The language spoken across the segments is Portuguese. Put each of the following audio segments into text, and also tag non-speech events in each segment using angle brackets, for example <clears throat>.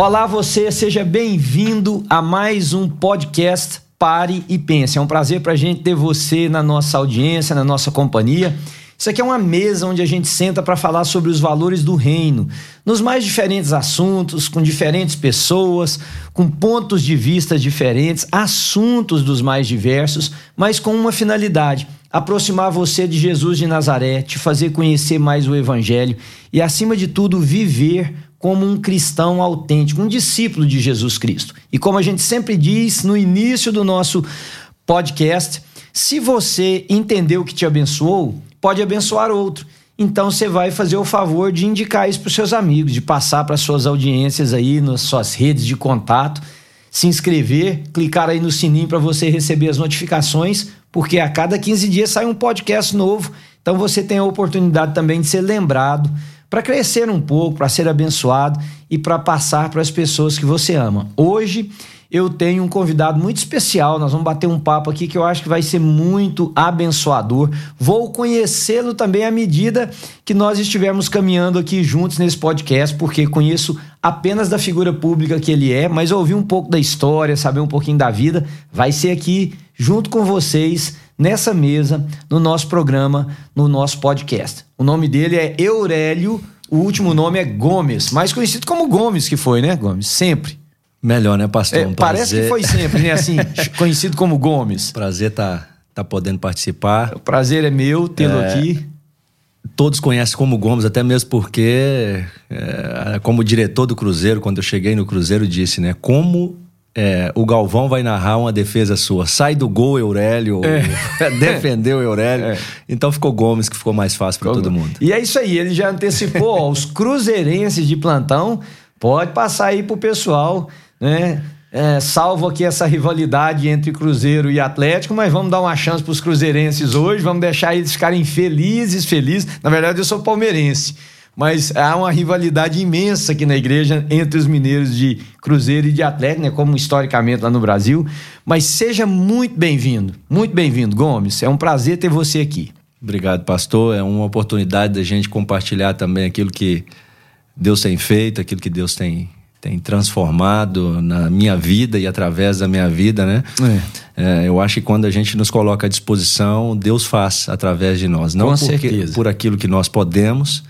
Olá, você, seja bem-vindo a mais um podcast Pare e Pense. É um prazer para a gente ter você na nossa audiência, na nossa companhia. Isso aqui é uma mesa onde a gente senta para falar sobre os valores do reino, nos mais diferentes assuntos, com diferentes pessoas, com pontos de vista diferentes, assuntos dos mais diversos, mas com uma finalidade: aproximar você de Jesus de Nazaré, te fazer conhecer mais o Evangelho e, acima de tudo, viver como um cristão autêntico, um discípulo de Jesus Cristo. E como a gente sempre diz no início do nosso podcast, se você entendeu que te abençoou, pode abençoar outro. Então você vai fazer o favor de indicar isso para os seus amigos, de passar para suas audiências aí nas suas redes de contato, se inscrever, clicar aí no sininho para você receber as notificações, porque a cada 15 dias sai um podcast novo. Então você tem a oportunidade também de ser lembrado para crescer um pouco, para ser abençoado e para passar para as pessoas que você ama. Hoje eu tenho um convidado muito especial. Nós vamos bater um papo aqui que eu acho que vai ser muito abençoador. Vou conhecê-lo também à medida que nós estivermos caminhando aqui juntos nesse podcast, porque conheço apenas da figura pública que ele é, mas ouvir um pouco da história, saber um pouquinho da vida, vai ser aqui junto com vocês nessa mesa, no nosso programa, no nosso podcast. O nome dele é Eurélio, o último nome é Gomes, mais conhecido como Gomes, que foi, né, Gomes? Sempre. Melhor, né, pastor? É, um parece que foi sempre, né? Assim, <laughs> conhecido como Gomes. Prazer tá, tá podendo participar. O prazer é meu tê-lo é, aqui. Todos conhecem como Gomes, até mesmo porque, é, como diretor do Cruzeiro, quando eu cheguei no Cruzeiro, disse, né? Como é, o Galvão vai narrar uma defesa sua. Sai do gol, Eurélio. É. <laughs> defendeu Eurélio. É. Então ficou Gomes, que ficou mais fácil para todo mundo. E é isso aí, ele já antecipou ó, os cruzeirenses de plantão. Pode passar aí pro pessoal né? É, salvo aqui essa rivalidade entre Cruzeiro e Atlético, mas vamos dar uma chance para os cruzeirenses hoje, vamos deixar eles ficarem felizes, felizes. Na verdade, eu sou palmeirense, mas há uma rivalidade imensa aqui na igreja entre os mineiros de Cruzeiro e de Atlético, né, como historicamente lá no Brasil. Mas seja muito bem-vindo, muito bem-vindo, Gomes. É um prazer ter você aqui. Obrigado, pastor. É uma oportunidade da gente compartilhar também aquilo que Deus tem feito, aquilo que Deus tem tem transformado na minha vida e através da minha vida, né? É. É, eu acho que quando a gente nos coloca à disposição, Deus faz através de nós. Não Com porque, certeza. por aquilo que nós podemos,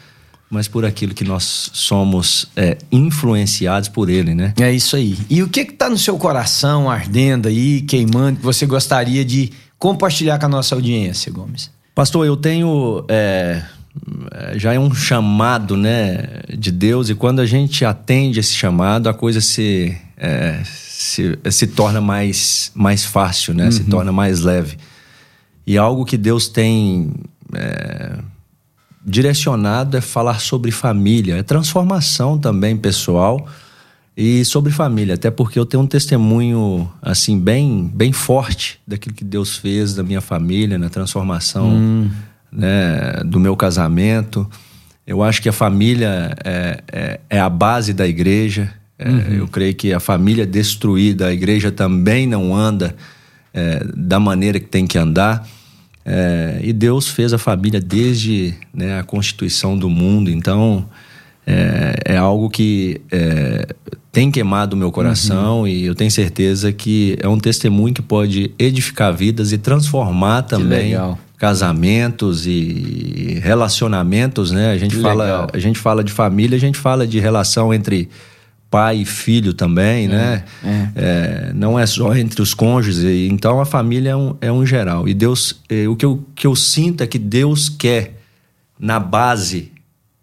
mas por aquilo que nós somos é, influenciados por Ele, né? É isso aí. E o que está no seu coração ardendo aí, queimando, que você gostaria de compartilhar com a nossa audiência, Gomes? Pastor, eu tenho é, já é um chamado né, de Deus, e quando a gente atende esse chamado, a coisa se, é, se, se, torna mais, mais fácil, né? Uhum. se torna mais leve. E algo que Deus tem é, direcionado é falar sobre família, é transformação também pessoal e sobre família, até porque eu tenho um testemunho assim bem, bem forte daquilo que Deus fez da minha família, na transformação. Hum né, do meu casamento. Eu acho que a família é, é, é a base da igreja. É, uhum. Eu creio que a família destruída, a igreja também não anda é, da maneira que tem que andar. É, e Deus fez a família desde né, a constituição do mundo. Então, é, é algo que tem queimado o meu coração uhum. e eu tenho certeza que é um testemunho que pode edificar vidas e transformar também casamentos e relacionamentos, né? A gente fala, a gente fala de família, a gente fala de relação entre pai e filho também, é, né? É. É, não é só entre os cônjuges. Então a família é um, é um geral. E Deus, é, o que eu, que eu sinto é que Deus quer na base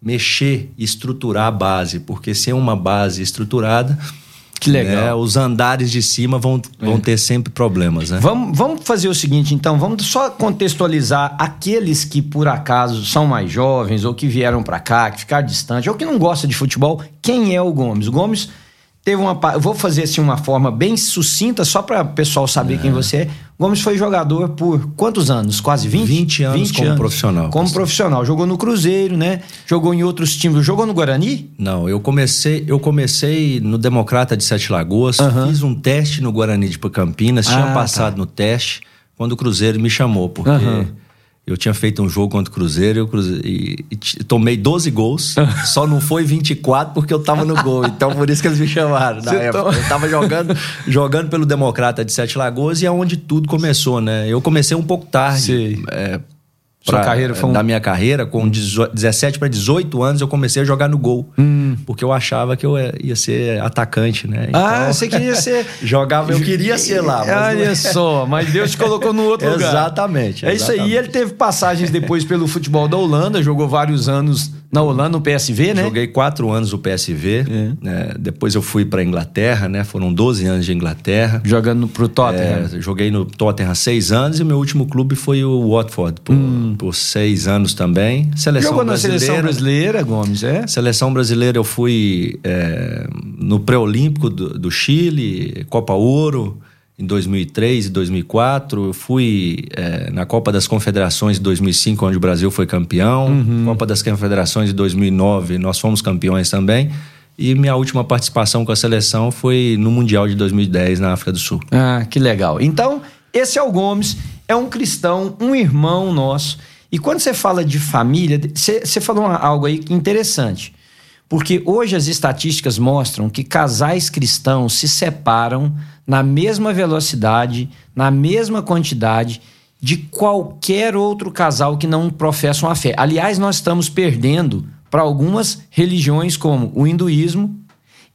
mexer, estruturar a base, porque se é uma base estruturada que legal. Né? Os andares de cima vão, vão é. ter sempre problemas, né? Vamos, vamos fazer o seguinte, então, vamos só contextualizar aqueles que por acaso são mais jovens ou que vieram para cá, que ficaram distantes ou que não gostam de futebol. Quem é o Gomes? O Gomes teve uma. Eu vou fazer assim uma forma bem sucinta, só para o pessoal saber é. quem você é. Gomes foi jogador por quantos anos? Quase 20? 20 anos 20 como anos. profissional. Como profissional. Jogou no Cruzeiro, né? Jogou em outros times. Jogou no Guarani? Não, eu comecei, eu comecei no Democrata de Sete Lagoas, uhum. fiz um teste no Guarani de Campinas, tinha ah, passado tá. no teste quando o Cruzeiro me chamou, porque. Uhum Eu tinha feito um jogo contra o Cruzeiro, eu cruze... e, e, tomei 12 gols, <laughs> só não foi 24 porque eu tava no gol. Então por isso que eles me chamaram na Você época. Tô... Eu tava jogando, jogando pelo Democrata de Sete Lagoas e é onde tudo começou, né? Eu comecei um pouco tarde. É, Sua carreira foi um... Da minha carreira, com 17 para 18 anos, eu comecei a jogar no gol. Hum. Porque eu achava que eu ia ser atacante, né? Ah, então, ah, você queria ser. <laughs> jogava, eu queria ser lá. Mas Olha não... só, mas Deus te colocou no outro lugar. Exatamente. É isso aí. Ele teve passagens depois pelo futebol da Holanda, jogou vários anos na Holanda, no PSV, né? Joguei quatro anos no PSV. É. Né? Depois eu fui para Inglaterra, né? Foram 12 anos de Inglaterra. Jogando pro Tottenham. É, joguei no Tottenham há seis anos e o meu último clube foi o Watford, por, hum. por seis anos também. Seleção Jogou brasileira. na seleção brasileira, Gomes, é? Seleção brasileira eu fui é, no pré-olímpico do, do Chile, Copa Ouro em 2003 e 2004. Eu fui é, na Copa das Confederações de 2005, onde o Brasil foi campeão. Uhum. Copa das Confederações de 2009, nós fomos campeões também. E minha última participação com a seleção foi no Mundial de 2010 na África do Sul. Ah, que legal. Então, esse é o Gomes, é um cristão, um irmão nosso. E quando você fala de família, você, falou algo aí interessante. Porque hoje as estatísticas mostram que casais cristãos se separam na mesma velocidade, na mesma quantidade de qualquer outro casal que não professa uma fé. Aliás, nós estamos perdendo para algumas religiões como o hinduísmo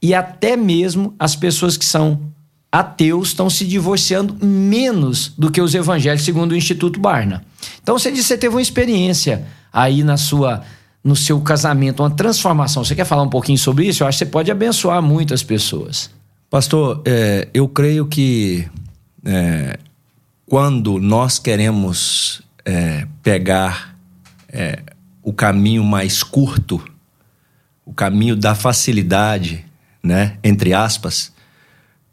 e até mesmo as pessoas que são ateus estão se divorciando menos do que os evangélicos, segundo o Instituto Barna. Então você disse que você teve uma experiência aí na sua no seu casamento, uma transformação. Você quer falar um pouquinho sobre isso? Eu acho que você pode abençoar muitas pessoas. Pastor, é, eu creio que é, quando nós queremos é, pegar é, o caminho mais curto, o caminho da facilidade, né, entre aspas,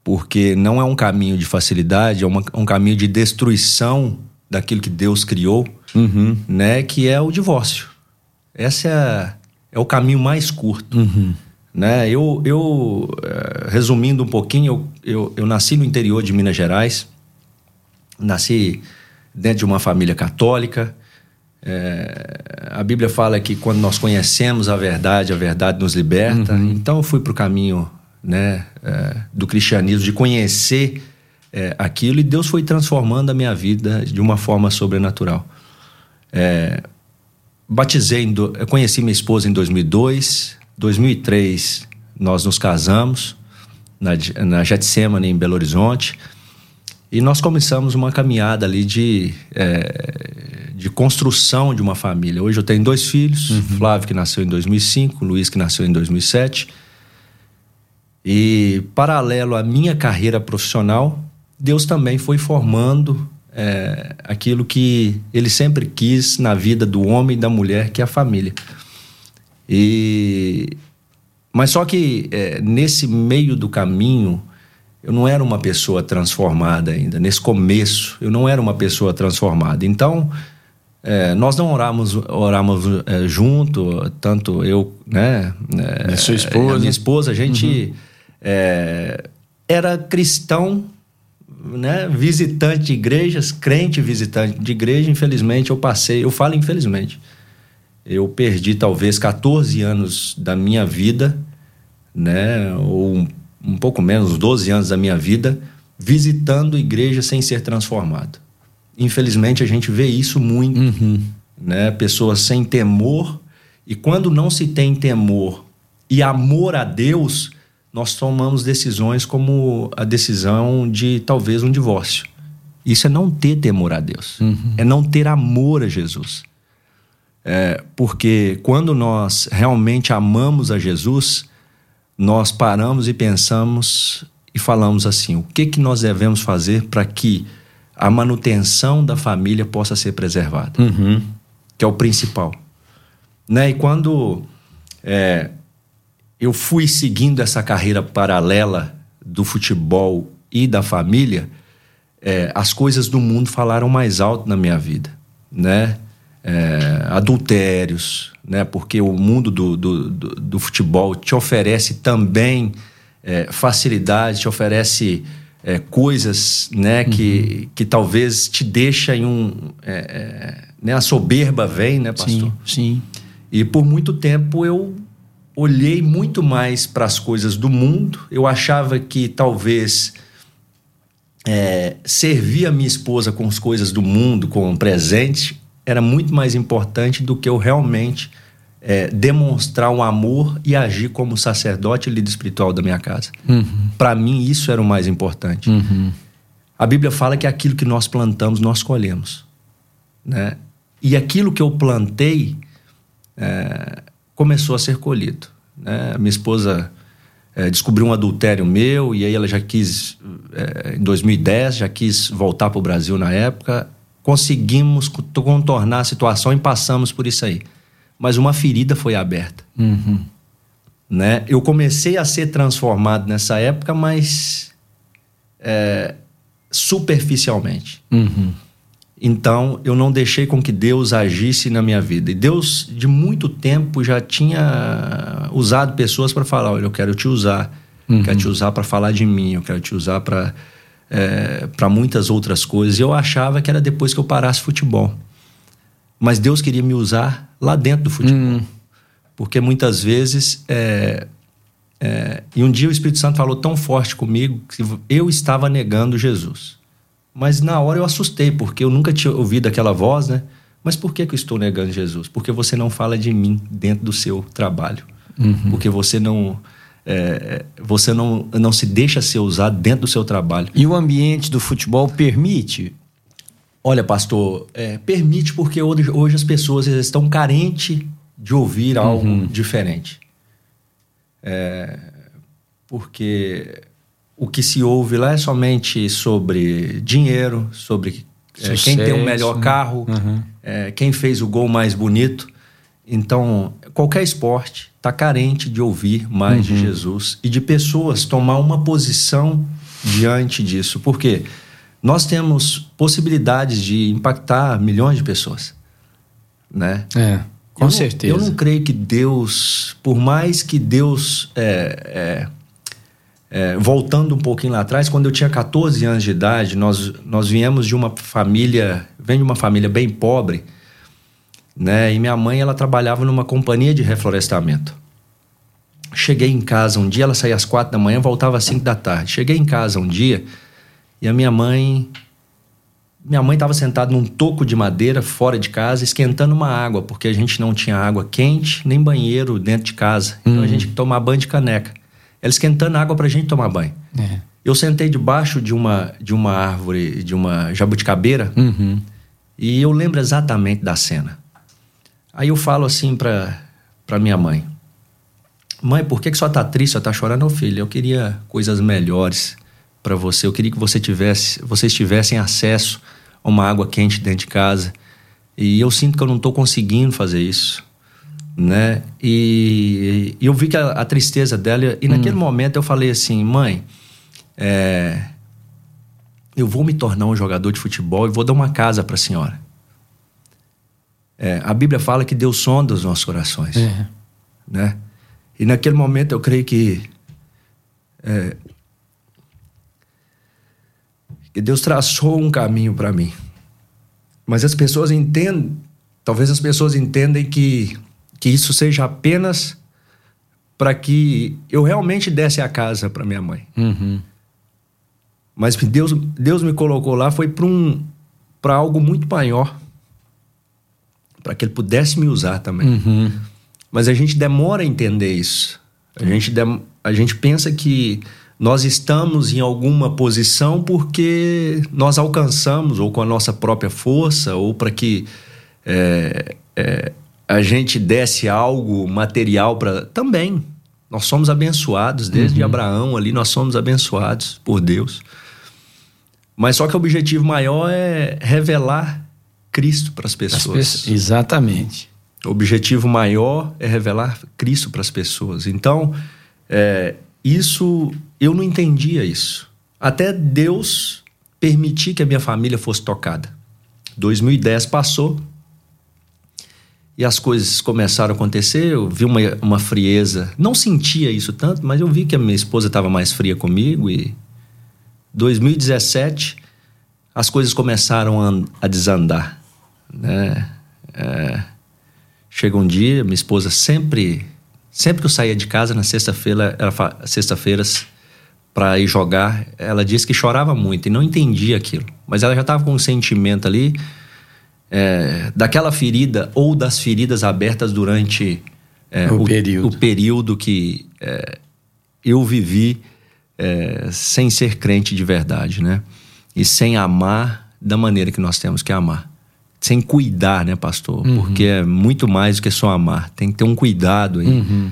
porque não é um caminho de facilidade, é uma, um caminho de destruição daquilo que Deus criou, uhum. né, que é o divórcio. Esse é, é o caminho mais curto. Uhum. Né? Eu, eu eh, resumindo um pouquinho, eu, eu, eu nasci no interior de Minas Gerais, nasci dentro de uma família católica. É, a Bíblia fala que quando nós conhecemos a verdade, a verdade nos liberta. Uhum. Então eu fui para o caminho né, é, do cristianismo, de conhecer é, aquilo, e Deus foi transformando a minha vida de uma forma sobrenatural. Batizei, do, eu conheci minha esposa em 2002, 2003 nós nos casamos na, na Getsemane em Belo Horizonte e nós começamos uma caminhada ali de, é, de construção de uma família. Hoje eu tenho dois filhos, uhum. Flávio que nasceu em 2005, Luiz que nasceu em 2007. E paralelo à minha carreira profissional, Deus também foi formando é, aquilo que Ele sempre quis na vida do homem e da mulher, que é a família. E mas só que é, nesse meio do caminho eu não era uma pessoa transformada ainda. Nesse começo eu não era uma pessoa transformada. Então é, nós não oramos, oramos é, junto, tanto eu, né? É, sua esposa. A minha esposa, a gente uhum. é, era cristão, né? Visitante de igrejas, crente visitante de igreja. Infelizmente eu passei, eu falo infelizmente, eu perdi talvez 14 anos da minha vida, né, ou um, um pouco menos, 12 anos da minha vida, visitando igreja sem ser transformado. Infelizmente a gente vê isso muito, uhum. né? Pessoas sem temor e quando não se tem temor e amor a Deus, nós tomamos decisões como a decisão de talvez um divórcio. Isso é não ter temor a Deus, uhum. é não ter amor a Jesus. É, porque quando nós realmente amamos a Jesus, nós paramos e pensamos e falamos assim: o que, que nós devemos fazer para que a manutenção da família possa ser preservada? Uhum. Que é o principal. Né? E quando é, eu fui seguindo essa carreira paralela do futebol e da família, é, as coisas do mundo falaram mais alto na minha vida, né? é, adultérios, né? porque o mundo do, do, do, do futebol te oferece também é, facilidade, te oferece é, coisas né, uhum. que, que talvez te deixa em um. É, é, né, a soberba vem, né, pastor? Sim, sim. E por muito tempo eu olhei muito mais para as coisas do mundo. Eu achava que talvez é, servir a minha esposa com as coisas do mundo, com um presente, era muito mais importante do que eu realmente é, demonstrar um amor e agir como sacerdote e líder espiritual da minha casa. Uhum. Para mim, isso era o mais importante. Uhum. A Bíblia fala que aquilo que nós plantamos, nós colhemos. Né? E aquilo que eu plantei é, começou a ser colhido. Né? Minha esposa é, descobriu um adultério meu e aí ela já quis, é, em 2010, já quis voltar para o Brasil na época. Conseguimos contornar a situação e passamos por isso aí mas uma ferida foi aberta. Uhum. Né? Eu comecei a ser transformado nessa época, mas é, superficialmente. Uhum. Então, eu não deixei com que Deus agisse na minha vida. E Deus, de muito tempo, já tinha usado pessoas para falar: olha, eu quero te usar. Uhum. Quero te usar para falar de mim, eu quero te usar para é, para muitas outras coisas. E eu achava que era depois que eu parasse futebol. Mas Deus queria me usar lá dentro do futebol. Hum. Porque muitas vezes. É, é, e um dia o Espírito Santo falou tão forte comigo que eu estava negando Jesus. Mas na hora eu assustei, porque eu nunca tinha ouvido aquela voz, né? Mas por que, que eu estou negando Jesus? Porque você não fala de mim dentro do seu trabalho. Uhum. Porque você não. É, você não, não se deixa ser usado dentro do seu trabalho. E o ambiente do futebol permite Olha, pastor, é, permite porque hoje, hoje as pessoas estão carentes de ouvir algo uhum. diferente. É, porque o que se ouve lá é somente sobre dinheiro, sobre é, quem tem o melhor carro, uhum. é, quem fez o gol mais bonito. Então, qualquer esporte está carente de ouvir mais uhum. de Jesus e de pessoas tomar uma posição diante disso. Porque nós temos possibilidades de impactar milhões de pessoas, né? É, com eu certeza. Não, eu não creio que Deus, por mais que Deus, é, é, voltando um pouquinho lá atrás, quando eu tinha 14 anos de idade, nós, nós viemos de uma família, vem de uma família bem pobre, né? E minha mãe, ela trabalhava numa companhia de reflorestamento. Cheguei em casa um dia, ela saía às quatro da manhã, voltava às cinco da tarde. Cheguei em casa um dia e a minha mãe. Minha mãe estava sentada num toco de madeira fora de casa, esquentando uma água, porque a gente não tinha água quente nem banheiro dentro de casa. Então a uhum. gente tomar banho de caneca. Ela esquentando água para a gente tomar banho. É. Eu sentei debaixo de uma, de uma árvore, de uma jabuticabeira, uhum. e eu lembro exatamente da cena. Aí eu falo assim para minha mãe: Mãe, por que, que só tá triste, só tá chorando? Ô filho, eu queria coisas melhores para você. Eu queria que você tivesse, vocês tivessem acesso a uma água quente dentro de casa. E eu sinto que eu não estou conseguindo fazer isso, né? E, e eu vi que a, a, tristeza dela e naquele hum. momento eu falei assim, mãe, é, eu vou me tornar um jogador de futebol e vou dar uma casa para a senhora. É, a Bíblia fala que Deus sonda os nossos corações, é. né? E naquele momento eu creio que é, que Deus traçou um caminho para mim. Mas as pessoas entendem, talvez as pessoas entendem que, que isso seja apenas para que eu realmente desse a casa para minha mãe. Uhum. Mas Deus, Deus me colocou lá foi para um, para algo muito maior, para que Ele pudesse me usar também. Uhum. Mas a gente demora a entender isso. A gente, a gente pensa que nós estamos em alguma posição porque nós alcançamos, ou com a nossa própria força, ou para que é, é, a gente desse algo material para. Também. Nós somos abençoados, desde uhum. Abraão ali, nós somos abençoados por Deus. Mas só que o objetivo maior é revelar Cristo para as pessoas. Exatamente. O objetivo maior é revelar Cristo para as pessoas. Então, é, isso, eu não entendia isso. Até Deus permitir que a minha família fosse tocada. 2010 passou e as coisas começaram a acontecer. Eu vi uma, uma frieza. Não sentia isso tanto, mas eu vi que a minha esposa estava mais fria comigo e, 2017 as coisas começaram a, a desandar, né? É, chega um dia, minha esposa sempre, sempre que eu saía de casa na sexta-feira, sexta-feiras para ir jogar, ela disse que chorava muito e não entendia aquilo, mas ela já estava com um sentimento ali é, daquela ferida ou das feridas abertas durante é, o, o, período. o, período. que é, eu vivi é, sem ser crente de verdade, né? E sem amar da maneira que nós temos que amar. Sem cuidar, né, pastor? Uhum. Porque é muito mais do que só amar. Tem que ter um cuidado aí uhum.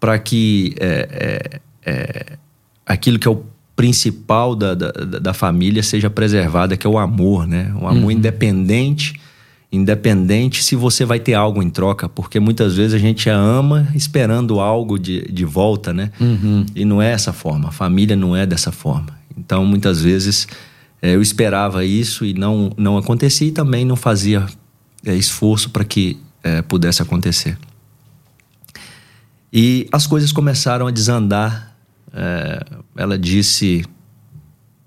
para que é, é, aquilo que é o principal da, da, da, família seja preservada, que é o amor, né? Um amor uhum. independente, independente se você vai ter algo em troca, porque muitas vezes a gente ama esperando algo de, de volta, né? Uhum. E não é essa forma, a família não é dessa forma. Então, muitas vezes é, eu esperava isso e não, não acontecia e também não fazia é, esforço para que é, pudesse acontecer. E as coisas começaram a desandar é, ela disse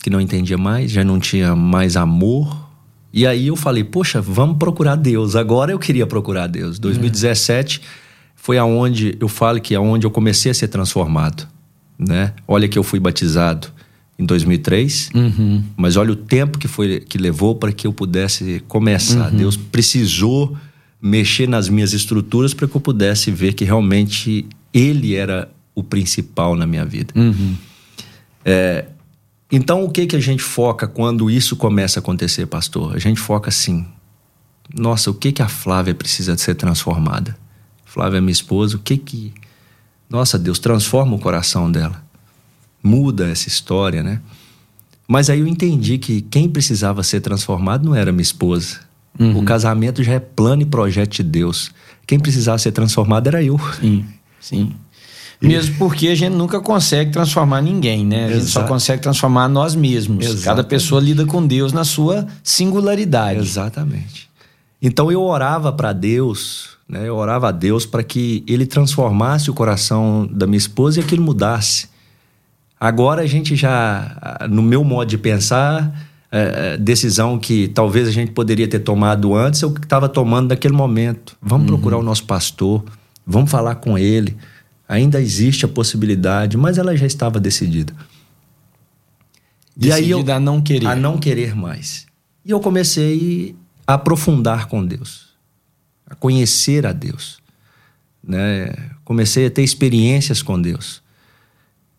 que não entendia mais, já não tinha mais amor. E aí eu falei, poxa, vamos procurar Deus. Agora eu queria procurar Deus. 2017 é. foi aonde eu falo que é onde eu comecei a ser transformado, né? Olha que eu fui batizado em 2003, uhum. mas olha o tempo que foi que levou para que eu pudesse começar. Uhum. Deus precisou mexer nas minhas estruturas para que eu pudesse ver que realmente Ele era o principal na minha vida. Uhum. É, então, o que, que a gente foca quando isso começa a acontecer, pastor? A gente foca assim: nossa, o que, que a Flávia precisa de ser transformada? Flávia minha esposa, o que que. Nossa, Deus, transforma o coração dela. Muda essa história, né? Mas aí eu entendi que quem precisava ser transformado não era minha esposa. Uhum. O casamento já é plano e projeto de Deus. Quem precisava ser transformado era eu. Sim, sim. Mesmo porque a gente nunca consegue transformar ninguém, né? A gente só consegue transformar nós mesmos. Exatamente. Cada pessoa lida com Deus na sua singularidade. Exatamente. Então eu orava para Deus, né? Eu orava a Deus para que ele transformasse o coração da minha esposa e aquilo mudasse. Agora a gente já, no meu modo de pensar, é, é decisão que talvez a gente poderia ter tomado antes, eu estava tomando naquele momento. Vamos uhum. procurar o nosso pastor, vamos falar com ele. Ainda existe a possibilidade, mas ela já estava decidida. Decidida e aí eu, a não querer. A não querer mais. E eu comecei a aprofundar com Deus, a conhecer a Deus. Né? Comecei a ter experiências com Deus.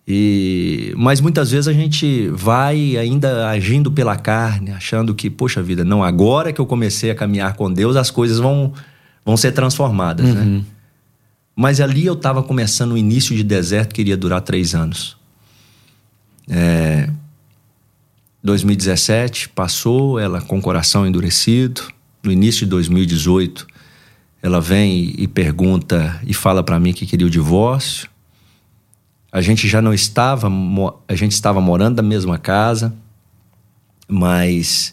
E, mas muitas vezes a gente vai ainda agindo pela carne, achando que, poxa vida, não, agora que eu comecei a caminhar com Deus, as coisas vão, vão ser transformadas, né? uhum. né? Mas ali eu estava começando o início de deserto que iria durar três anos. É, 2017 passou, ela com o coração endurecido. No início de 2018, ela vem e pergunta e fala para mim que queria o divórcio. A gente já não estava, a gente estava morando na mesma casa, mas,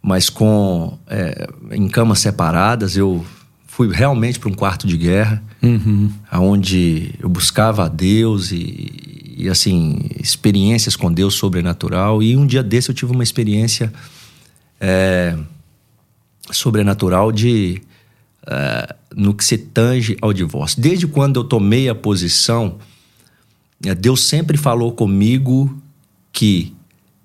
mas com é, em camas separadas. Eu fui realmente para um quarto de guerra, uhum. onde eu buscava a Deus e, e, assim, experiências com Deus sobrenatural. E um dia desse eu tive uma experiência é, sobrenatural de. É, no que se tange ao divórcio. Desde quando eu tomei a posição, é, Deus sempre falou comigo que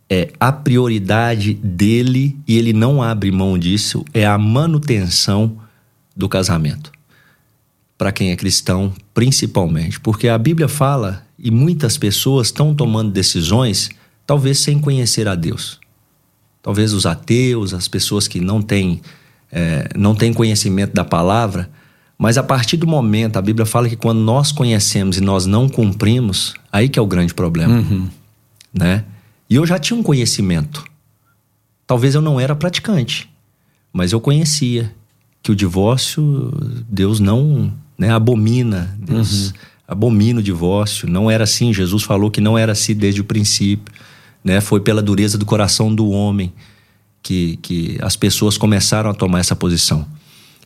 é a prioridade dele, e ele não abre mão disso, é a manutenção do casamento. Para quem é cristão, principalmente. Porque a Bíblia fala e muitas pessoas estão tomando decisões, talvez sem conhecer a Deus. Talvez os ateus, as pessoas que não têm, é, não têm conhecimento da palavra. Mas a partir do momento, a Bíblia fala que quando nós conhecemos e nós não cumprimos, aí que é o grande problema. Uhum. Né? E eu já tinha um conhecimento. Talvez eu não era praticante, mas eu conhecia que o divórcio, Deus não né, abomina, Deus uhum. abomina o divórcio. Não era assim, Jesus falou que não era assim desde o princípio. Né? Foi pela dureza do coração do homem que, que as pessoas começaram a tomar essa posição.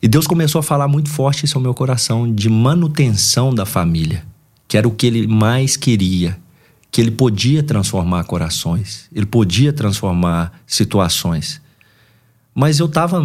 E Deus começou a falar muito forte isso ao meu coração, de manutenção da família, que era o que ele mais queria, que ele podia transformar corações, ele podia transformar situações. Mas eu estava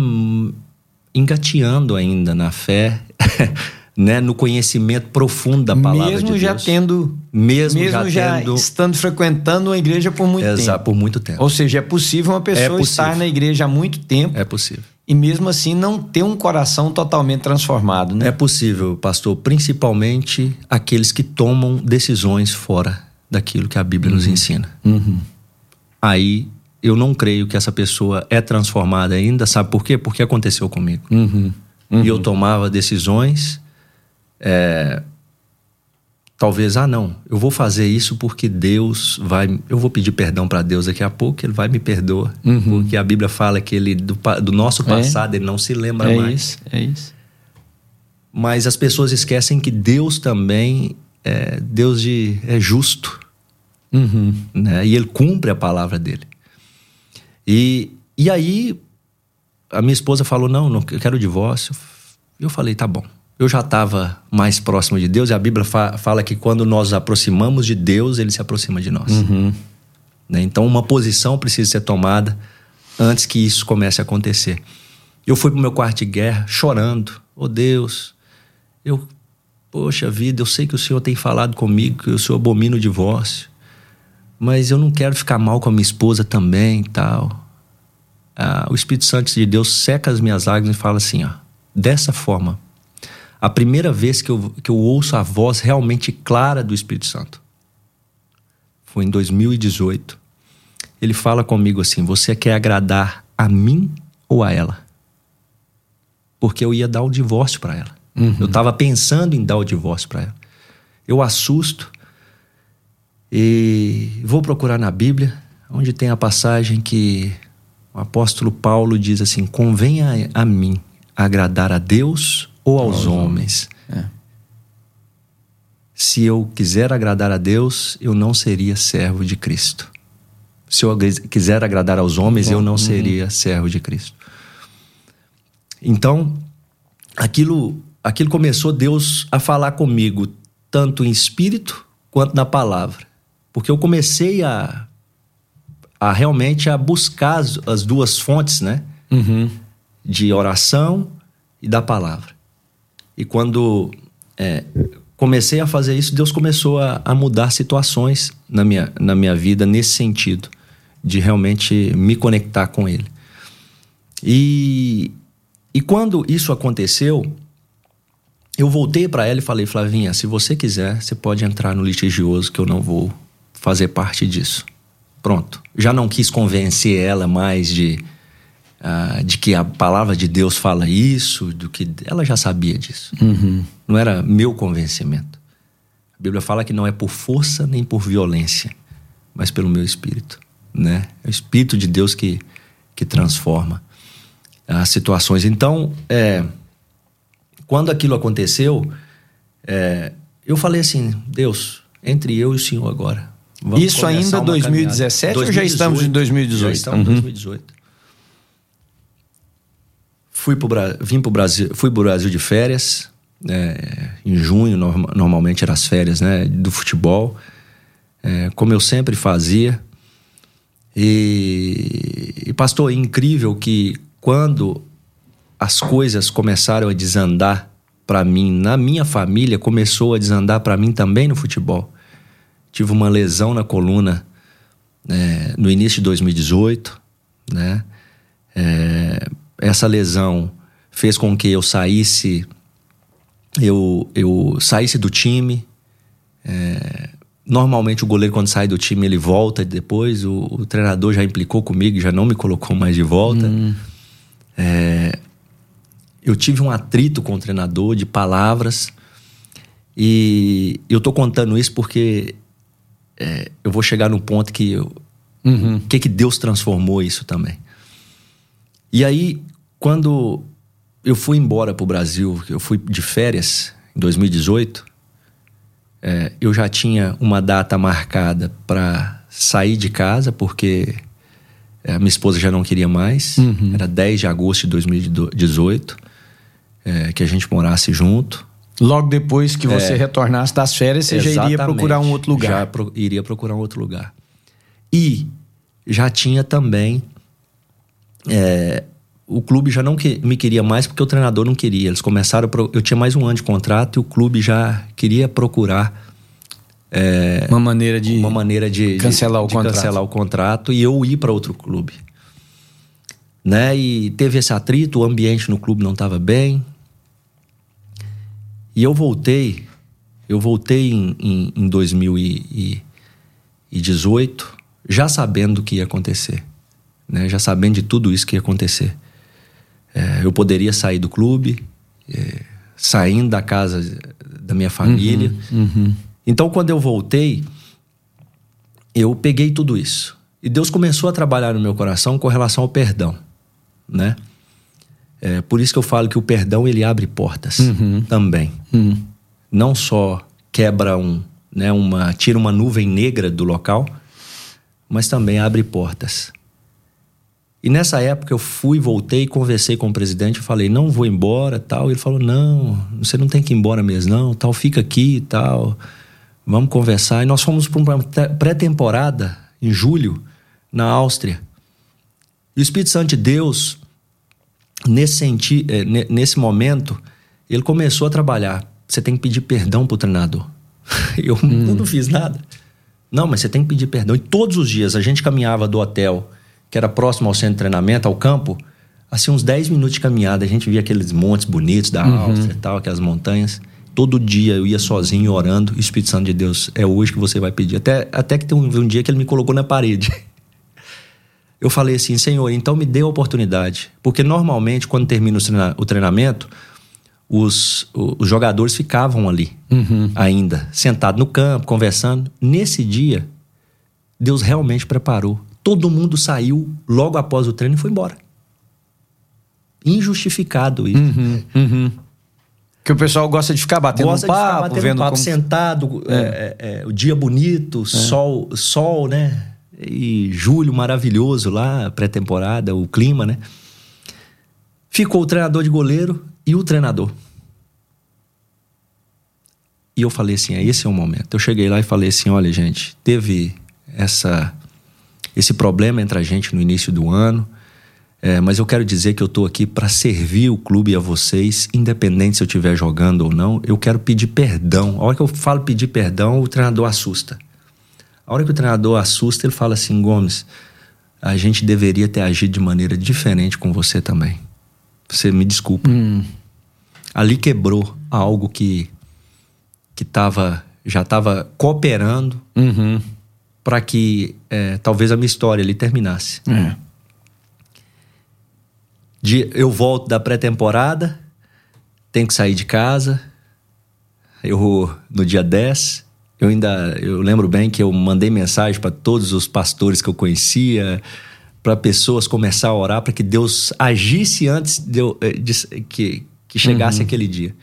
engateando ainda na fé, <laughs> né, no conhecimento profundo da palavra mesmo de Deus. Já tendo, mesmo, mesmo já, tendo, estando frequentando a igreja por muito Exato, tempo. por muito tempo. Ou seja, é possível uma pessoa É possível. estar na igreja há muito tempo É possível. e mesmo assim não ter um coração totalmente transformado, né? É possível, pastor, principalmente aqueles que tomam decisões fora daquilo que a Bíblia nos ensina. Uhum. Aí eu não creio que essa pessoa é transformada ainda, sabe por quê? Porque aconteceu comigo. Uhum. E eu tomava decisões. É, talvez, ah, não, eu vou fazer isso porque Deus vai. Eu vou pedir perdão para Deus daqui a pouco, ele vai me perdoar. Uhum. Porque a Bíblia fala que ele, do, do nosso passado, ele não se lembra É mais. isso, é isso. Mas as pessoas esquecem que Deus também é Deus de, é justo. Uhum. né? E ele cumpre a palavra dele. E, e aí a minha esposa falou: Não, não eu quero o divórcio. Eu falei: Tá bom. Eu já estava mais próximo de Deus, e a Bíblia fa- fala que quando nós nos aproximamos de Deus, ele se aproxima de nós. Uhum. né? Então, uma posição precisa ser tomada antes que isso comece a acontecer. Eu fui pro meu quarto de guerra chorando. Oh Deus, eu, poxa vida, eu sei que o Senhor tem falado comigo que o Senhor abomina o divórcio, mas eu não quero ficar mal com a minha esposa também e tal. Ah, o Espírito Santo de Deus seca as minhas lágrimas e fala assim: ó, dessa forma, a primeira vez que eu, que eu ouço a voz realmente clara do Espírito Santo foi em 2018. Ele fala comigo assim: Você quer agradar a mim ou a ela? Porque eu ia dar o divórcio para ela. Eu estava pensando em dar o divórcio para ela. Eu assusto e vou procurar na Bíblia, onde tem a passagem que o apóstolo Paulo diz assim: Convenha a mim agradar a Deus ou aos homens. É. Se eu quiser agradar a Deus, eu não seria servo de Cristo. Se eu quiser agradar aos homens, eu não seria servo de Cristo. Então, aquilo, aquilo começou Deus a falar comigo, tanto em espírito quanto na palavra. Porque eu comecei a, a realmente a buscar as, as duas fontes, né? Uhum. de oração e da palavra. E quando é, comecei a fazer isso, Deus começou a, a mudar situações na minha, na minha vida nesse sentido, de realmente me conectar com Ele. E, e quando isso aconteceu, eu voltei para ela e falei, Flavinha, se você quiser, você pode entrar no litigioso que eu não vou fazer parte disso. Pronto. Já não quis convencer ela mais de, ah, de que a palavra de Deus fala isso, do que ela já sabia disso. Uhum. Não era meu convencimento. A Bíblia fala que não é por força nem por violência, mas pelo meu espírito, né? É o espírito de Deus que que transforma as situações. Então, é, quando aquilo aconteceu, é, eu falei assim, Deus, entre eu e o Senhor agora. Isso ainda uma 2017 caminhada. ou já estamos em 2018? Já estamos em Uhum. 2018. Fui pro, vim pro Brasil, fui pro Brasil de férias, é, em junho, norma- normalmente eram as férias né, do futebol, é, como eu sempre fazia. E, e, pastor, é incrível que quando as coisas começaram a desandar para mim, na minha família, começou a desandar para mim também no futebol. Tive uma lesão na coluna é, no início de 2018, né? É, essa lesão fez com que eu saísse, eu, eu saísse do time. É, normalmente o goleiro quando sai do time ele volta depois. O, o treinador já implicou comigo, já não me colocou mais de volta. É, eu tive um atrito com o treinador de palavras e eu tô contando isso porque é, eu vou chegar no ponto que eu, Uhum. que que Deus transformou isso também. E aí, quando eu fui embora pro Brasil, eu fui de férias em 2018, é, eu já tinha uma data marcada para sair de casa, porque é, a minha esposa já não queria mais. Era 10 de agosto de 2018, é, que a gente morasse junto. Logo depois que você É. retornasse das férias, você já iria procurar um outro lugar. Já pro- iria procurar um outro lugar. E já tinha também. É, o clube já não que- me queria mais porque o treinador não queria. Eles começaram. pro- eu tinha mais um ano de contrato e o clube já queria procurar Uma maneira de. uma maneira de, de- Cancelar o de contrato. cancelar o contrato e eu ir para outro clube. Né? E teve esse atrito, o ambiente no clube não estava bem. E eu voltei, eu voltei em, em, em 2018, já sabendo o que ia acontecer. Né? Já sabendo de tudo isso que ia acontecer. É, eu poderia sair do clube, é, saindo da casa da minha família. Uhum. Então, quando eu voltei, eu peguei tudo isso. E Deus começou a trabalhar no meu coração com relação ao perdão, né? É, por isso que eu falo que o perdão ele abre portas também. Uhum. Não só quebra um, né, uma tira uma nuvem negra do local, mas também abre portas. E nessa época eu fui, voltei, conversei com o presidente, eu falei, não vou embora, tal. E ele falou, não, você não tem que ir embora mesmo, não, tal, fica aqui e tal. Vamos conversar. E nós fomos para uma te- pré-temporada em julho na Áustria. E o Espírito Santo de Deus, nesse senti eh, ne- nesse momento, ele começou a trabalhar. Você tem que pedir perdão pro treinador. <laughs> Eu, eu não fiz nada. Não, mas você tem que pedir perdão. E todos os dias a gente caminhava do hotel, que era próximo ao centro de treinamento, ao campo, assim, uns 10 minutos de caminhada. A gente via aqueles montes bonitos da Áustria e tal, aquelas montanhas. Todo dia eu ia sozinho orando. E o Espírito Santo de Deus, é hoje que você vai pedir. Até, até que tem um, um dia que ele me colocou na parede. <laughs> Eu falei assim, Senhor, então me dê a oportunidade. Porque normalmente, quando termina o, treina- o treinamento, os, os jogadores ficavam ali ainda, sentados no campo, conversando. Nesse dia, Deus realmente preparou. Todo mundo saiu logo após o treino e foi embora. Injustificado isso. Uhum. Que o pessoal gosta de ficar batendo Gosta um papo, de ficar batendo vendo papo, como... sentado, é, é, é, o dia bonito, sol, sol, né? E julho maravilhoso lá, pré-temporada, o clima, né? Ficou o treinador de goleiro e o treinador. E eu falei assim, é esse é o momento. Eu cheguei lá e falei assim, olha gente, teve essa esse problema entre a gente no início do ano, é, mas eu quero dizer que eu estou aqui para servir o clube e a vocês, independente se eu estiver jogando ou não. Eu quero pedir perdão. A hora que eu falo pedir perdão, o treinador assusta. A hora que o treinador assusta, ele fala assim: Gomes, a gente deveria ter agido de maneira diferente com você também. Você me desculpa. Ali quebrou algo que que tava, já estava cooperando Uhum. Para que é, talvez a minha história ali terminasse. É. De- eu volto da pré-temporada, tenho que sair de casa. Eu no dia 10, eu ainda eu lembro bem que eu mandei mensagem para todos os pastores que eu conhecia, para pessoas começar a orar para que Deus agisse antes de, eu, eh, de- que, que chegasse aquele dia.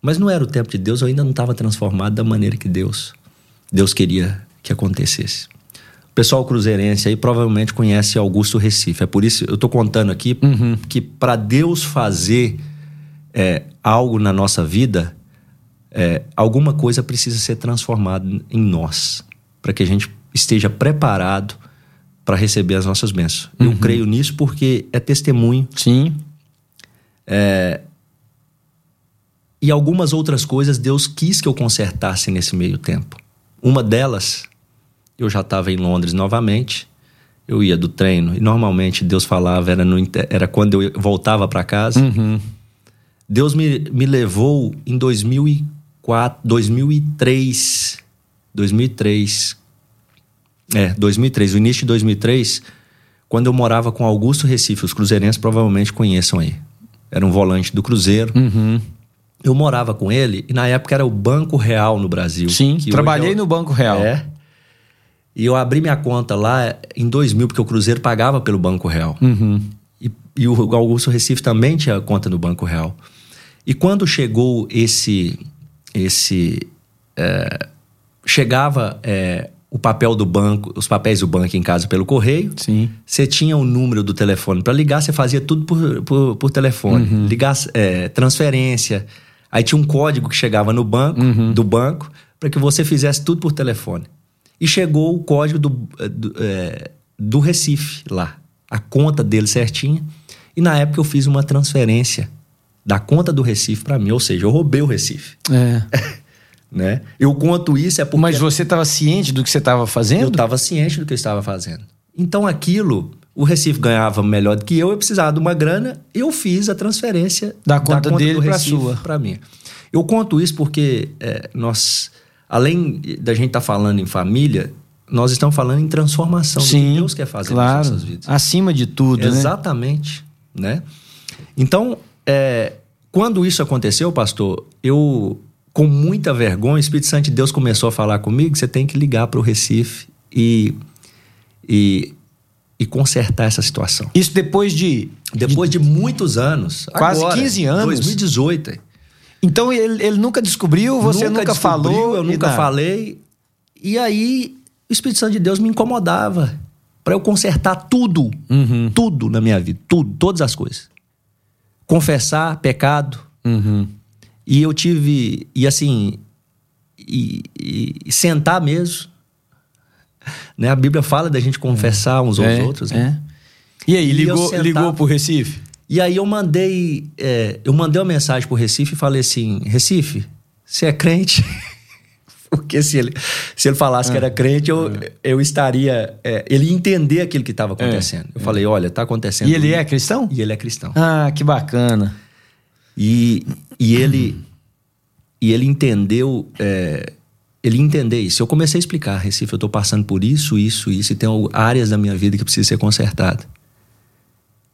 Mas não era o tempo de Deus, eu ainda não estava transformado da maneira que Deus Deus queria que acontecesse. O pessoal cruzeirense aí provavelmente conhece Augusto Recife. É por isso eu estou contando aqui que para Deus fazer é, algo na nossa vida, é, alguma coisa precisa ser transformada em nós, para que a gente esteja preparado para receber as nossas bênçãos. Eu creio nisso porque é testemunho Sim. E algumas outras coisas Deus quis que eu consertasse nesse meio tempo. Uma delas, eu já estava em Londres novamente. Eu ia do treino e normalmente Deus falava era, no, era quando eu voltava para casa. Uhum. Deus me, me levou em 2004, 2003, 2003. É, 2003, o início de 2003, quando eu morava com Augusto Recife, os cruzeirenses provavelmente conheçam aí. Era um volante do Cruzeiro. Uhum. Eu morava com ele e na época era o Banco Real no Brasil. Sim, trabalhei é o- no Banco Real. É. E eu abri minha conta lá em 2000, porque o Cruzeiro pagava pelo Banco Real. Uhum. E, e o Augusto Recife também tinha conta no Banco Real. E quando chegou esse. esse é, chegava é, o papel do banco, os papéis do banco em casa pelo correio, Sim. você tinha o número do telefone para ligar, você fazia tudo por, por, por telefone. Ligar, é, transferência. Aí tinha um código que chegava no banco, Uhum. do banco, para que você fizesse tudo por telefone. E chegou o código do, eh, do, eh, do Recife lá, a conta dele certinha. E na época eu fiz uma transferência da conta do Recife para mim, ou seja, eu roubei o Recife, É. <laughs> né? Eu conto isso é porque Mas você estava ciente do que você estava fazendo? eu estava ciente do que eu estava fazendo. Então aquilo, o Recife ganhava melhor do que eu, eu precisava de uma grana, eu fiz a transferência Da conta dele do pra Recife sua. para mim. Eu conto isso porque é, nós, além da gente estar falando em família, nós estamos falando em transformação do que Sim, Deus quer fazer claro. nas nossas vidas. Acima de tudo, né? Exatamente, né? Então, é, quando isso aconteceu, pastor, eu com muita vergonha, o Espírito Santo de Deus começou a falar comigo, você tem que ligar para o Recife e, e e consertar essa situação. Isso depois de. Depois de, muitos anos, Quase agora, 15 anos. 2018. Então ele, ele nunca descobriu, você nunca, descobriu, falou. eu e nunca nada. falei. E aí o Espírito Santo de Deus me incomodava para eu consertar tudo, Uhum. tudo na minha vida, tudo, todas as coisas. Confessar pecado. Uhum. E eu tive, e assim, e, e- e sentar mesmo. Né? A Bíblia fala da gente confessar uns aos É, outros. né? é. E aí, E ligou, sentava- ligou pro Recife? E aí eu mandei, é, eu mandei uma mensagem pro Recife e falei assim, Recife, você é crente? <laughs> Porque se ele, se ele falasse que era crente, eu, eu estaria. é, ele ia entender aquilo que estava acontecendo. eu falei, olha, tá acontecendo. E ele é cristão? E ele é cristão. Ah, que bacana. E, e ele e ele entendeu é, ele entender isso. Eu comecei a explicar, Recife, eu estou passando por isso, isso, isso, e tem áreas da minha vida que precisa ser consertada.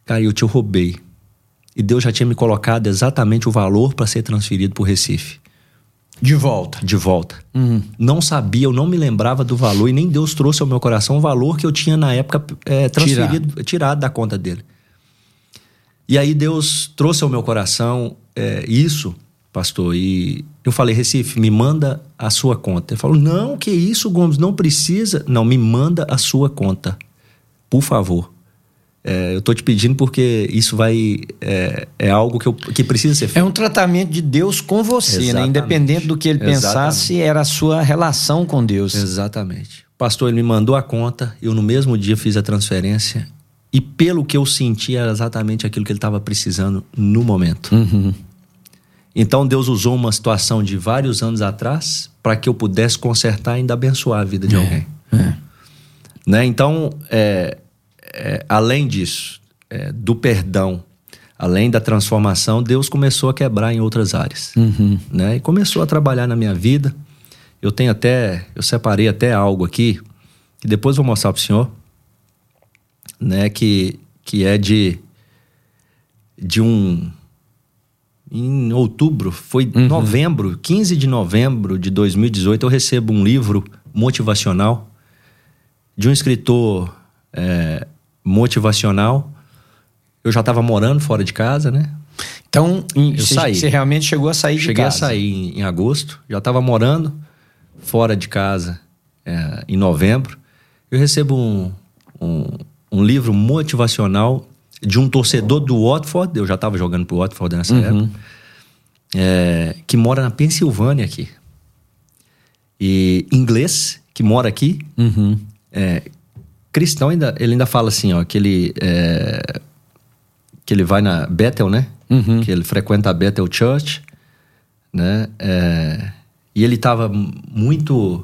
Cara, eu te roubei. E Deus já tinha me colocado exatamente o valor para ser transferido para o Recife, De volta. de volta. Uhum. Não sabia, eu não me lembrava do valor, e nem Deus trouxe ao meu coração o valor que eu tinha na época é, transferido, tirado. da conta dele. E aí Deus trouxe ao meu coração é, isso, pastor, e eu falei, Recife, me manda a sua conta. Ele falou, não, que isso, Gomes, não precisa. Não, me manda a sua conta, por favor. É, eu tô te pedindo porque isso vai. É, é algo que, eu, que precisa ser É feito. um tratamento de Deus com você, né? Independente do que ele Exatamente. pensasse, era a sua relação com Deus. Exatamente. Pastor, ele me mandou a conta, eu no mesmo dia fiz a transferência e pelo que eu senti era exatamente aquilo que ele estava precisando no momento. Uhum. Então Deus usou uma situação de vários anos atrás para que eu pudesse consertar e ainda abençoar a vida de alguém. É. Né? Então, é, é, além disso, é, do perdão, além da transformação, Deus começou a quebrar em outras áreas. Uhum. Né? E começou a trabalhar na minha vida. Eu tenho até, eu separei até algo aqui, que depois vou mostrar para o senhor, né? que, que é de, de um. Em outubro, foi novembro, 15 de novembro de 2018, eu recebo um livro motivacional de um escritor é, motivacional. Eu já estava morando fora de casa, né? Então, Eu você, saí. você realmente chegou a sair de Cheguei casa. a sair em, em agosto, já estava morando fora de casa é, em novembro. Eu recebo um, um, um livro motivacional de um torcedor do Watford, eu já estava jogando pro Watford nessa época, é, que mora na Pensilvânia aqui. E inglês, que mora aqui, Uhum. é, cristão ainda, ele ainda fala assim, ó, que ele é, que ele vai na Bethel, né? Uhum. Que ele frequenta a Bethel Church, né? É, e ele estava muito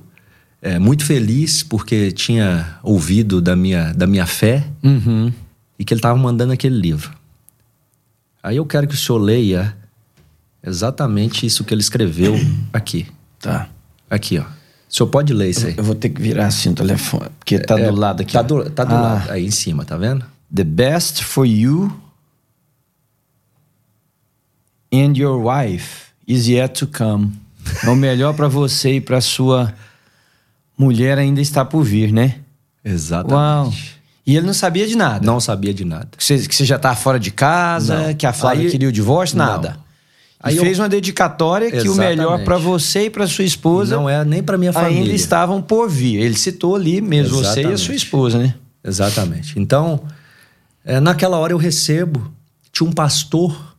é, muito feliz porque tinha ouvido da minha da minha fé Uhum. e que ele estava mandando aquele livro. Aí eu quero que o senhor leia exatamente isso que ele escreveu <clears throat> aqui. Tá. Aqui, ó. O senhor pode ler isso aí. Eu vou ter que virar assim o telefone, porque tá É, do lado aqui. Tá do, tá do Ah, lado, aí em cima, tá vendo? The best for you and your wife is yet to come. É o melhor pra você e pra sua mulher ainda está por vir, né? Exatamente. Uau. E ele não sabia de nada. Não sabia de nada. Que você, que você já tá fora de casa, Não. que a Flávia Aí- queria o divórcio, nada. Aí e eu- fez uma dedicatória que o Exatamente. melhor pra você e pra sua esposa Não é nem pra minha família. ainda estavam por vir. Ele citou ali mesmo você e a sua Exatamente. esposa, né? Exatamente. Então, é, naquela hora eu recebo, tinha um pastor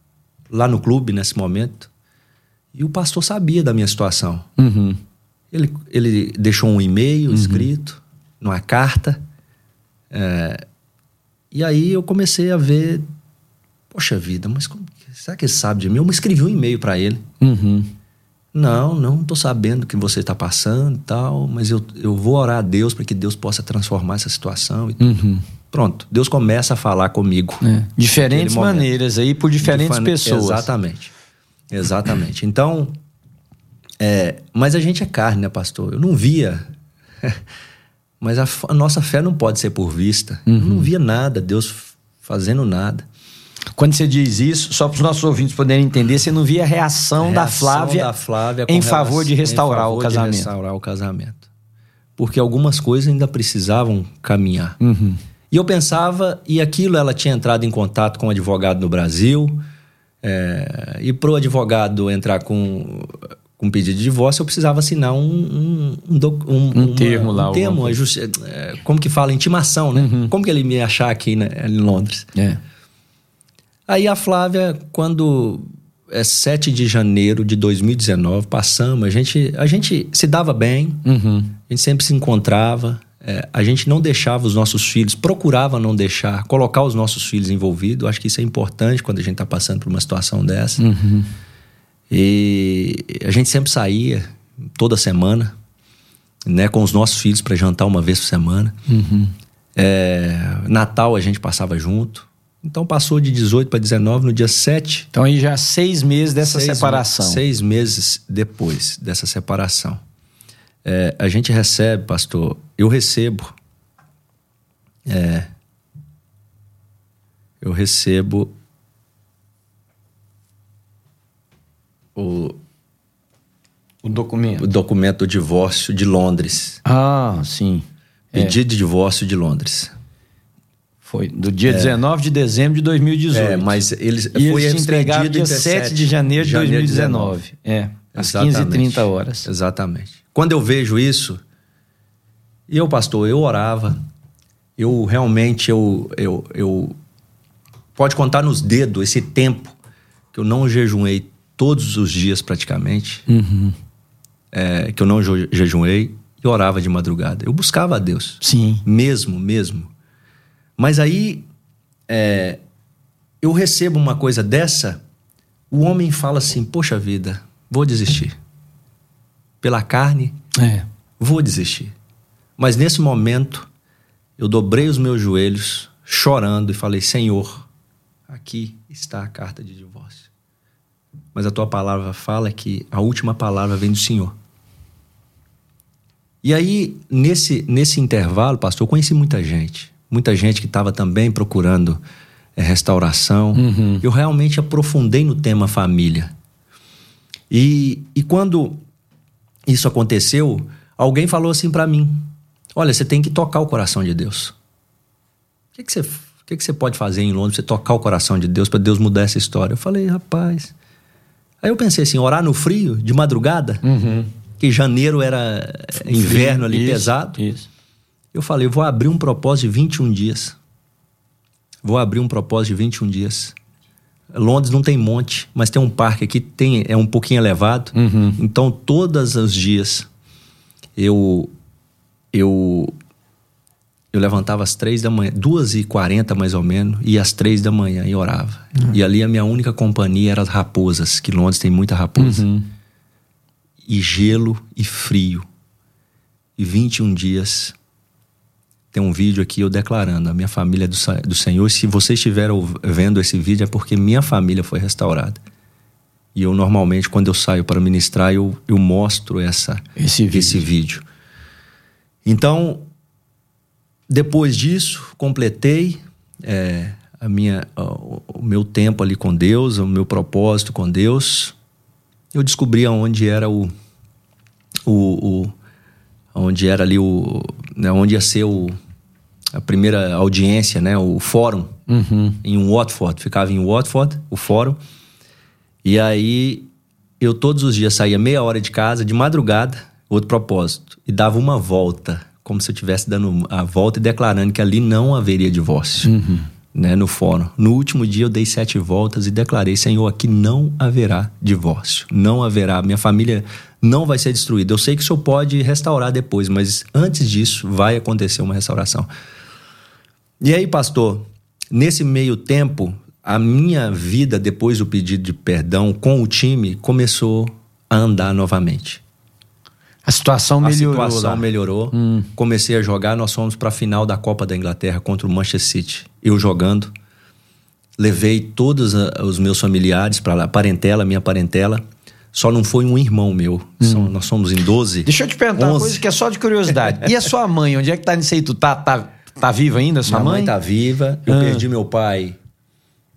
lá no clube nesse momento, E o pastor sabia da minha situação. Uhum. Ele, ele deixou um e-mail escrito, numa carta. É, e aí eu comecei a ver, poxa vida, mas como, será que ele sabe de mim? Eu escrevi um e-mail para ele. Uhum. Não, não estou sabendo o que você está passando e tal, mas eu, eu vou orar a Deus para que Deus possa transformar essa situação. E tudo. Uhum. Pronto, Deus começa a falar comigo. É. Diferentes maneiras aí por diferentes Difer- pessoas. Exatamente. Exatamente. Então, é, mas a gente é carne, né, pastor? Eu não via. <laughs> mas a, a nossa fé não pode ser por vista. Eu Uhum. não via nada, Deus fazendo nada. Quando você diz isso, só para os nossos ouvintes poderem entender, você não via a reação, da Reação Flávia, da Flávia em com favor relação- de restaurar em o favor de casamento. restaurar o casamento. Porque algumas coisas ainda precisavam caminhar. Uhum. E eu pensava, e aquilo ela tinha entrado em contato com um advogado no Brasil, é, e para o advogado entrar com, com pedido de divórcio, eu precisava assinar um, um, um, doc- um- Um termo lá, Um termo, justi- é, como que fala? Intimação, né? Uhum. Como que ele me achar aqui né, em Londres? É. Aí a Flávia, quando é 7 de janeiro de 2019, passamos, a gente, a gente se dava bem, Uhum. a gente sempre se encontrava, é, a gente não deixava os nossos filhos, procurava não deixar, colocar os nossos filhos envolvidos. Acho que isso é importante quando a gente está passando por uma situação dessa. Uhum. E a gente sempre saía, toda semana, né, com os nossos filhos para jantar uma vez por semana. Uhum. É, Natal a gente passava junto. Então passou de 18 para 19, no dia 7 Então aí já seis meses dessa seis separação. me- Seis meses depois dessa separação. É, a gente recebe, pastor, eu recebo. é, eu recebo o, O documento. o documento do divórcio de Londres. Ah, sim. É. Pedido de divórcio de Londres. Foi do dia 19 de dezembro de 2018. É, mas eles E foi eles entregaram dia em 7 de janeiro de 2019. É, às Exatamente. 15h30 horas. Exatamente. Quando eu vejo isso, e eu, pastor, eu orava, eu realmente, eu, eu, eu pode contar nos dedos esse tempo que eu não jejuei todos os dias praticamente, Uhum. é, que eu não jejuei e orava de madrugada. Eu buscava a Deus, Sim. mesmo, mesmo. Mas aí é, eu recebo uma coisa dessa, o homem fala assim: Poxa vida, vou desistir. Pela carne, É. vou desistir. Mas nesse momento, eu dobrei os meus joelhos, chorando, e falei: Senhor, aqui está a carta de divórcio. Mas a tua palavra fala que a última palavra vem do Senhor. E aí, nesse, nesse intervalo, pastor, eu conheci muita gente. Muita gente que estava também procurando eh, restauração. Uhum. Eu realmente aprofundei no tema família. E, e quando isso aconteceu, alguém falou assim para mim: Olha, você tem que tocar o coração de Deus. O que, que, você, o que, que você pode fazer em Londres você tocar o coração de Deus para Deus mudar essa história? Eu falei, rapaz. Aí eu pensei assim: orar no frio, de madrugada, Uhum. que janeiro era inverno ali Isso, pesado. Isso. Eu falei, vou abrir um propósito de 21 dias. Vou abrir um propósito de 21 dias. Londres não tem monte, mas tem um parque aqui, tem, é um pouquinho elevado. Uhum. Então, todos os dias, eu eu eu levantava às três da manhã, duas e quarenta mais ou menos, e às três da manhã e orava. E ali a minha única companhia era as raposas, que Londres tem muita raposa. Uhum. E gelo e frio. E 21 dias. Tem um vídeo aqui eu declarando: a minha família é do, do Senhor. Se você estiver ouv- vendo esse vídeo, é porque minha família foi restaurada. E eu, normalmente, quando eu saio para ministrar, eu, eu mostro essa, Esse vídeo. esse vídeo. Então, depois disso, completei é, a minha, o, o meu tempo ali com Deus, o meu propósito com Deus. Eu descobri aonde era o, o, o onde era ali o, né, onde ia ser o, a primeira audiência, né, o fórum Uhum. em Watford, ficava em Watford, o fórum. E aí eu todos os dias saía meia hora de casa, de madrugada, outro propósito, e dava uma volta, como se eu estivesse dando a volta e declarando que ali não haveria divórcio. né, no fórum. No último dia eu dei sete voltas e declarei: Senhor, aqui não haverá divórcio, não haverá, minha família não vai ser destruída. Eu sei que o Senhor pode restaurar depois, mas antes disso vai acontecer uma restauração. E aí, pastor, nesse meio tempo, a minha vida depois do pedido de perdão com o time começou a andar novamente. A situação melhorou. A situação lá. melhorou. Hum. Comecei a jogar. Nós fomos para a final da Copa da Inglaterra contra o Manchester City. Eu jogando. Levei todos os meus familiares para lá, parentela, minha parentela. Só não foi um irmão meu. Hum. nós somos em 12. Deixa eu te perguntar 11. uma coisa que é só de curiosidade. <laughs> e a sua mãe? Onde é que tá nisso aí? Tu tá, tá, tá viva ainda, sua minha mãe? mãe tá viva. Eu ah. perdi meu pai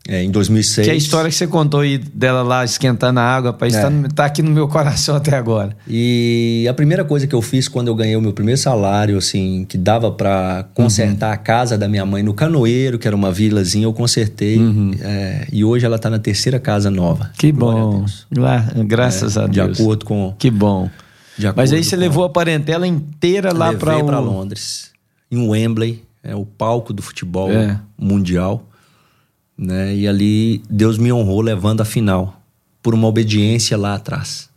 é, em 2006. Que é a história que você contou aí dela lá esquentando a água, para é. tá, tá aqui no meu coração até agora. E a primeira coisa que eu fiz quando eu ganhei o meu primeiro salário, assim, que dava para consertar uhum. a casa da minha mãe no Canoeiro, que era uma vilazinha, eu consertei. Uhum. É, e hoje ela tá na terceira casa nova. Que bom. Graças é, a Deus. De acordo com. Que bom. Mas aí você levou a parentela inteira lá para o... Londres, em Wembley, é o palco do futebol é. mundial né? E ali Deus me honrou levando a final por uma obediência lá atrás,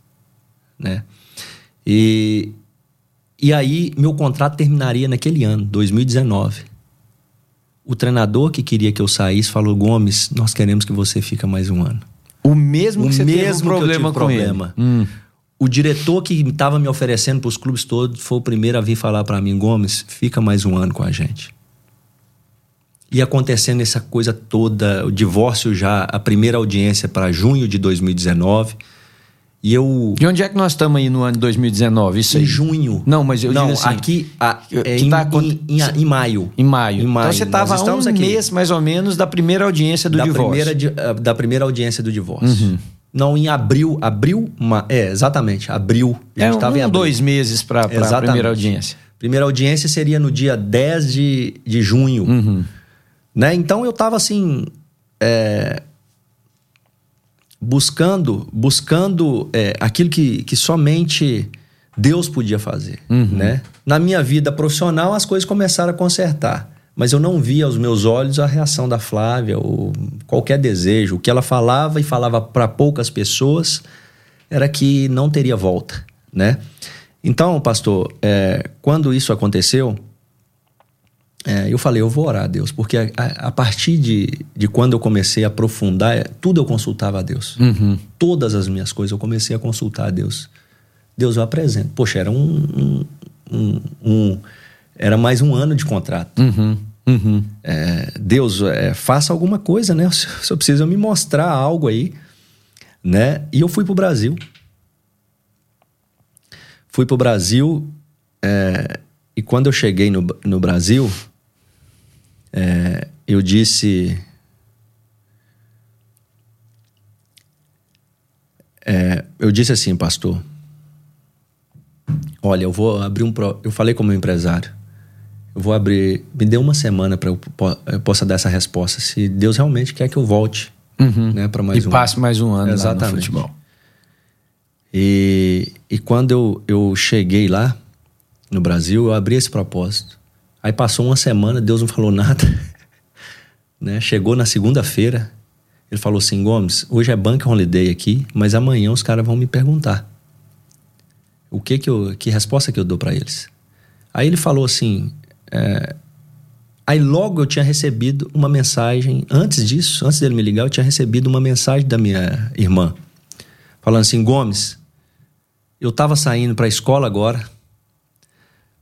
né? E e aí meu contrato terminaria naquele ano, 2019. O treinador que queria que eu saísse falou: "Gomes, nós queremos que você fique mais um ano". O mesmo que você mesmo teve um problema com problema. Hum. O diretor que estava me oferecendo para os clubes todos foi o primeiro a vir falar para mim: Gomes, fica mais um ano com a gente. E acontecendo essa coisa toda, o divórcio já, a primeira audiência para junho de 2019. E eu. E onde é que nós estamos aí no ano de 2019? Isso em aí? junho. Não, mas eu Não, digo assim, aqui a, é em, tá, em, em, em, maio. Em maio. Em maio. Então você estava um aqui. mês mais ou menos da primeira audiência do da divórcio. Primeira, da primeira audiência do divórcio. Uhum. Não, em abril. Abril. Uma, é, exatamente. Abril. A gente é, um, em abril. dois meses para a primeira audiência. Primeira audiência seria no dia 10 de, de junho. Uhum. Né? Então eu estava assim. É, buscando buscando é, aquilo que, que somente Deus podia fazer. Uhum. Né? Na minha vida profissional, as coisas começaram a consertar. Mas eu não via aos meus olhos a reação da Flávia, ou qualquer desejo. O que ela falava e falava para poucas pessoas era que não teria volta. Né? Então, pastor, é, quando isso aconteceu, é, eu falei, eu vou orar a Deus, porque a, a, a, partir de, de quando eu comecei a aprofundar, é, tudo eu consultava a Deus. Uhum. Todas as minhas coisas eu comecei a consultar a Deus. Deus eu apresento. Poxa, era um, um, um, um era mais um ano de contrato. Uhum. Uhum. É, Deus, é, faça alguma coisa, né? <laughs> O senhor precisa me mostrar algo aí, né? E eu fui pro Brasil. Fui pro Brasil é, e quando eu cheguei no, no Brasil, é, eu disse. É, eu disse assim, pastor. Olha, eu vou abrir um. Pro... Eu falei com o meu empresário. Eu vou abrir. Me dê uma semana para eu, eu possa dar essa resposta. Se Deus realmente quer que eu volte uhum. né, para mais e um. E passe mais um ano Exatamente. no futebol. E, e quando eu, eu cheguei lá no Brasil, eu abri esse propósito. Aí passou uma semana, Deus não falou nada. <laughs> né? Chegou na segunda-feira, ele falou assim: Gomes, hoje é Bank Holiday aqui, mas amanhã os caras vão me perguntar. O que que, eu, que resposta que eu dou para eles? Aí ele falou assim: é... Aí logo eu tinha recebido uma mensagem, antes disso, antes dele me ligar, eu tinha recebido uma mensagem da minha irmã, falando assim: Gomes, eu estava saindo para a escola agora,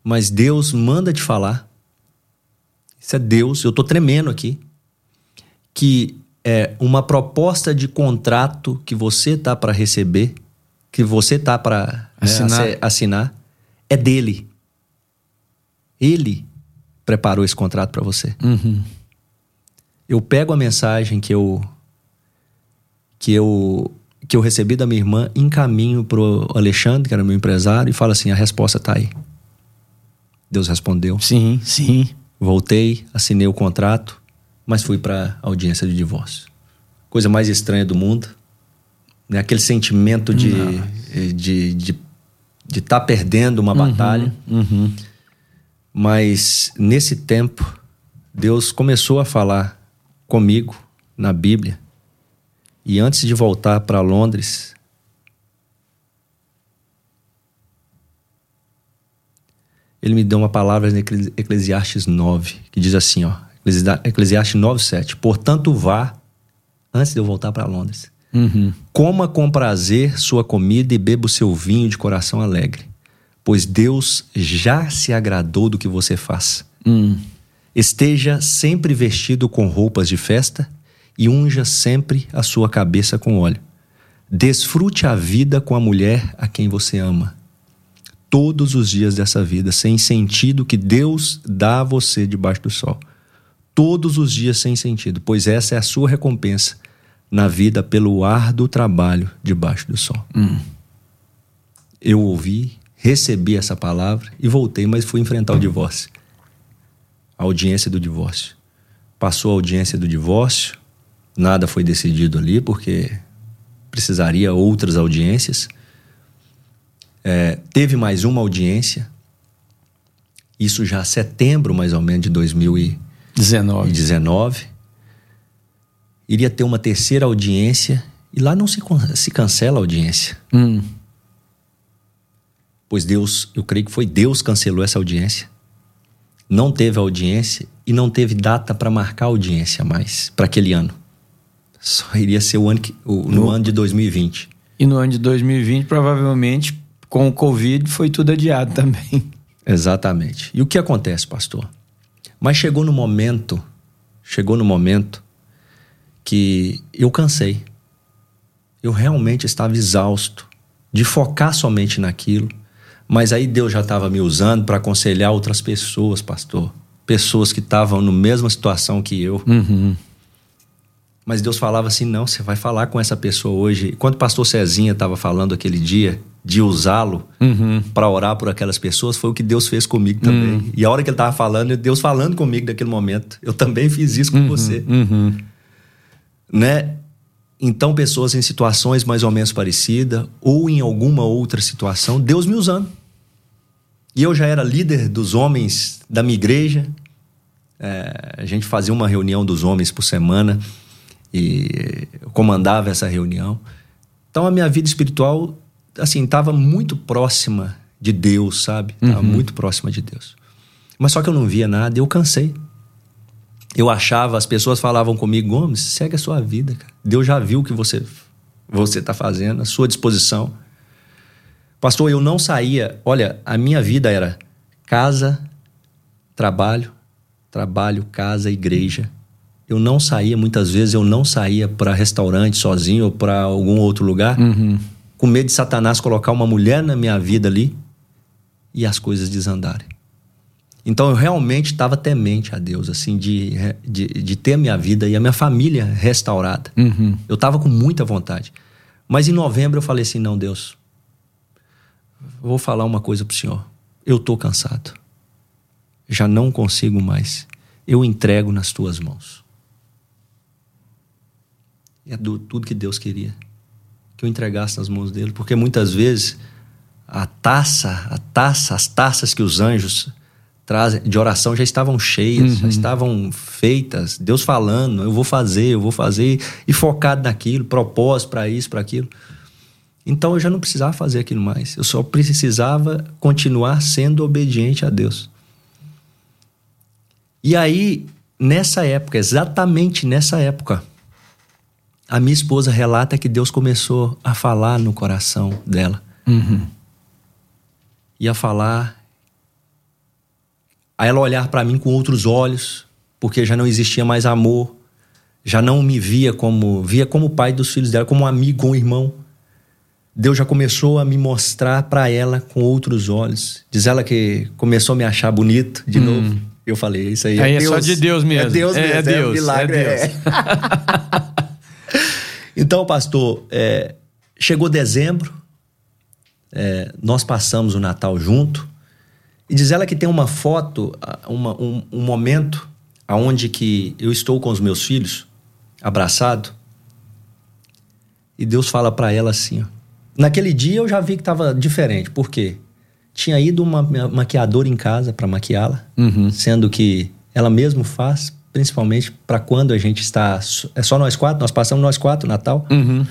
mas Deus manda te falar isso é Deus, eu estou tremendo aqui, que é uma proposta de contrato que você tá para receber, que você tá para assinar. Né, assinar, é dele. Ele preparou esse contrato para você. Uhum. Eu pego a mensagem que eu que eu que eu recebi da minha irmã, encaminho pro Alexandre, que era meu empresário, e falo assim: a resposta tá aí. Deus respondeu. Sim, sim. Voltei, assinei o contrato, mas fui para a audiência de divórcio. Coisa mais estranha do mundo. Né? Aquele sentimento de estar de, de, de tá perdendo uma uhum, batalha. Uhum. Mas nesse tempo, Deus começou a falar comigo na Bíblia. E antes de voltar para Londres, ele me deu uma palavra em Eclesiastes 9, que diz assim, ó, Eclesiastes 9, 7. Portanto, vá antes de eu voltar para Londres. Uhum. Coma com prazer sua comida e beba o seu vinho de coração alegre, pois Deus já se agradou do que você faz. Uhum. Esteja sempre vestido com roupas de festa e unja sempre a sua cabeça com óleo. Desfrute a vida com a mulher a quem você ama. Todos os dias dessa vida, sem sentido que Deus dá a você debaixo do sol. Todos os dias sem sentido, pois essa é a sua recompensa na vida pelo árduo trabalho debaixo do sol. Hum. Eu ouvi, recebi essa palavra e voltei, mas fui enfrentar o divórcio. A audiência do divórcio. Passou a audiência do divórcio, nada foi decidido ali, porque precisaria outras audiências. É, teve mais uma audiência, isso já setembro mais ou menos de 2019. 19 iria ter uma terceira audiência e lá não se, se cancela a audiência. Hum. Pois Deus, eu creio que foi Deus que cancelou essa audiência. Não teve audiência e não teve data para marcar a audiência mais para aquele ano. Só iria ser o ano que, o, no, no ano de 2020. E no ano de 2020, provavelmente, com o Covid, foi tudo adiado também. Exatamente. E o que acontece, pastor? Mas chegou no momento, chegou no momento que eu cansei. Eu realmente estava exausto de focar somente naquilo. Mas aí Deus já estava me usando para aconselhar outras pessoas, pastor. Pessoas que estavam na mesma situação que eu. Uhum. Mas Deus falava assim: não, você vai falar com essa pessoa hoje. Quando o pastor Cezinha estava falando aquele dia de usá-lo uhum. para orar por aquelas pessoas, foi o que Deus fez comigo também. Uhum. E a hora que ele estava falando, Deus falando comigo naquele momento. Eu também fiz isso com uhum. você. Uhum né? Então, pessoas em situações mais ou menos parecidas ou em alguma outra situação, Deus me usando. E eu já era líder dos homens da minha igreja. É, a gente fazia uma reunião dos homens por semana e eu comandava essa reunião. Então, a minha vida espiritual, assim, estava muito próxima de Deus, sabe? Estava uhum. muito próxima de Deus. Mas só que eu não via nada e eu cansei eu achava, as pessoas falavam comigo, Gomes, segue a sua vida, cara. Deus já viu o que você você está fazendo, a sua disposição. Pastor, eu não saía. Olha, a minha vida era casa, trabalho, trabalho, casa, igreja. Eu não saía, muitas vezes eu não saía para restaurante sozinho ou para algum outro lugar, uhum. Com medo de Satanás colocar uma mulher na minha vida ali e as coisas desandarem. Então eu realmente estava temente a Deus, assim, de, de, de, ter a minha vida e a minha família restaurada. Uhum. Eu estava com muita vontade. Mas em novembro eu falei assim: não, Deus, vou falar uma coisa para o Senhor. Eu estou cansado. Já não consigo mais. Eu entrego nas tuas mãos. É do, tudo que Deus queria. Que eu entregasse nas mãos dele. Porque muitas vezes a taça, a taça, as taças que os anjos de oração já estavam cheias, uhum. já estavam feitas, Deus falando, eu vou fazer, eu vou fazer, e focado naquilo, propósito para isso, para aquilo. Então eu já não precisava fazer aquilo mais, eu só precisava continuar sendo obediente a Deus. E aí, nessa época, exatamente nessa época, a minha esposa relata que Deus começou a falar no coração dela. Uhum. E a falar a ela olhar para mim com outros olhos, porque já não existia mais amor, já não me via como via como pai dos filhos dela, como um amigo, um irmão. Deus já começou a me mostrar para ela com outros olhos. Diz ela que começou a me achar bonito de hum. novo. Eu falei, isso aí, aí é, é Deus. só de Deus mesmo. É Deus mesmo, é, é Deus, é um milagre. É Deus. <laughs> então, pastor, é, chegou dezembro, é, nós passamos o Natal junto. E diz ela que tem uma foto, uma, um, um momento aonde que eu estou com os meus filhos, abraçado, e Deus fala para ela assim, ó. Naquele dia eu já vi que estava diferente, por quê? Tinha ido uma maquiadora em casa para maquiá-la, uhum. sendo que ela mesmo faz principalmente para quando a gente está. É só nós quatro, nós passamos nós quatro, Natal. Uhum.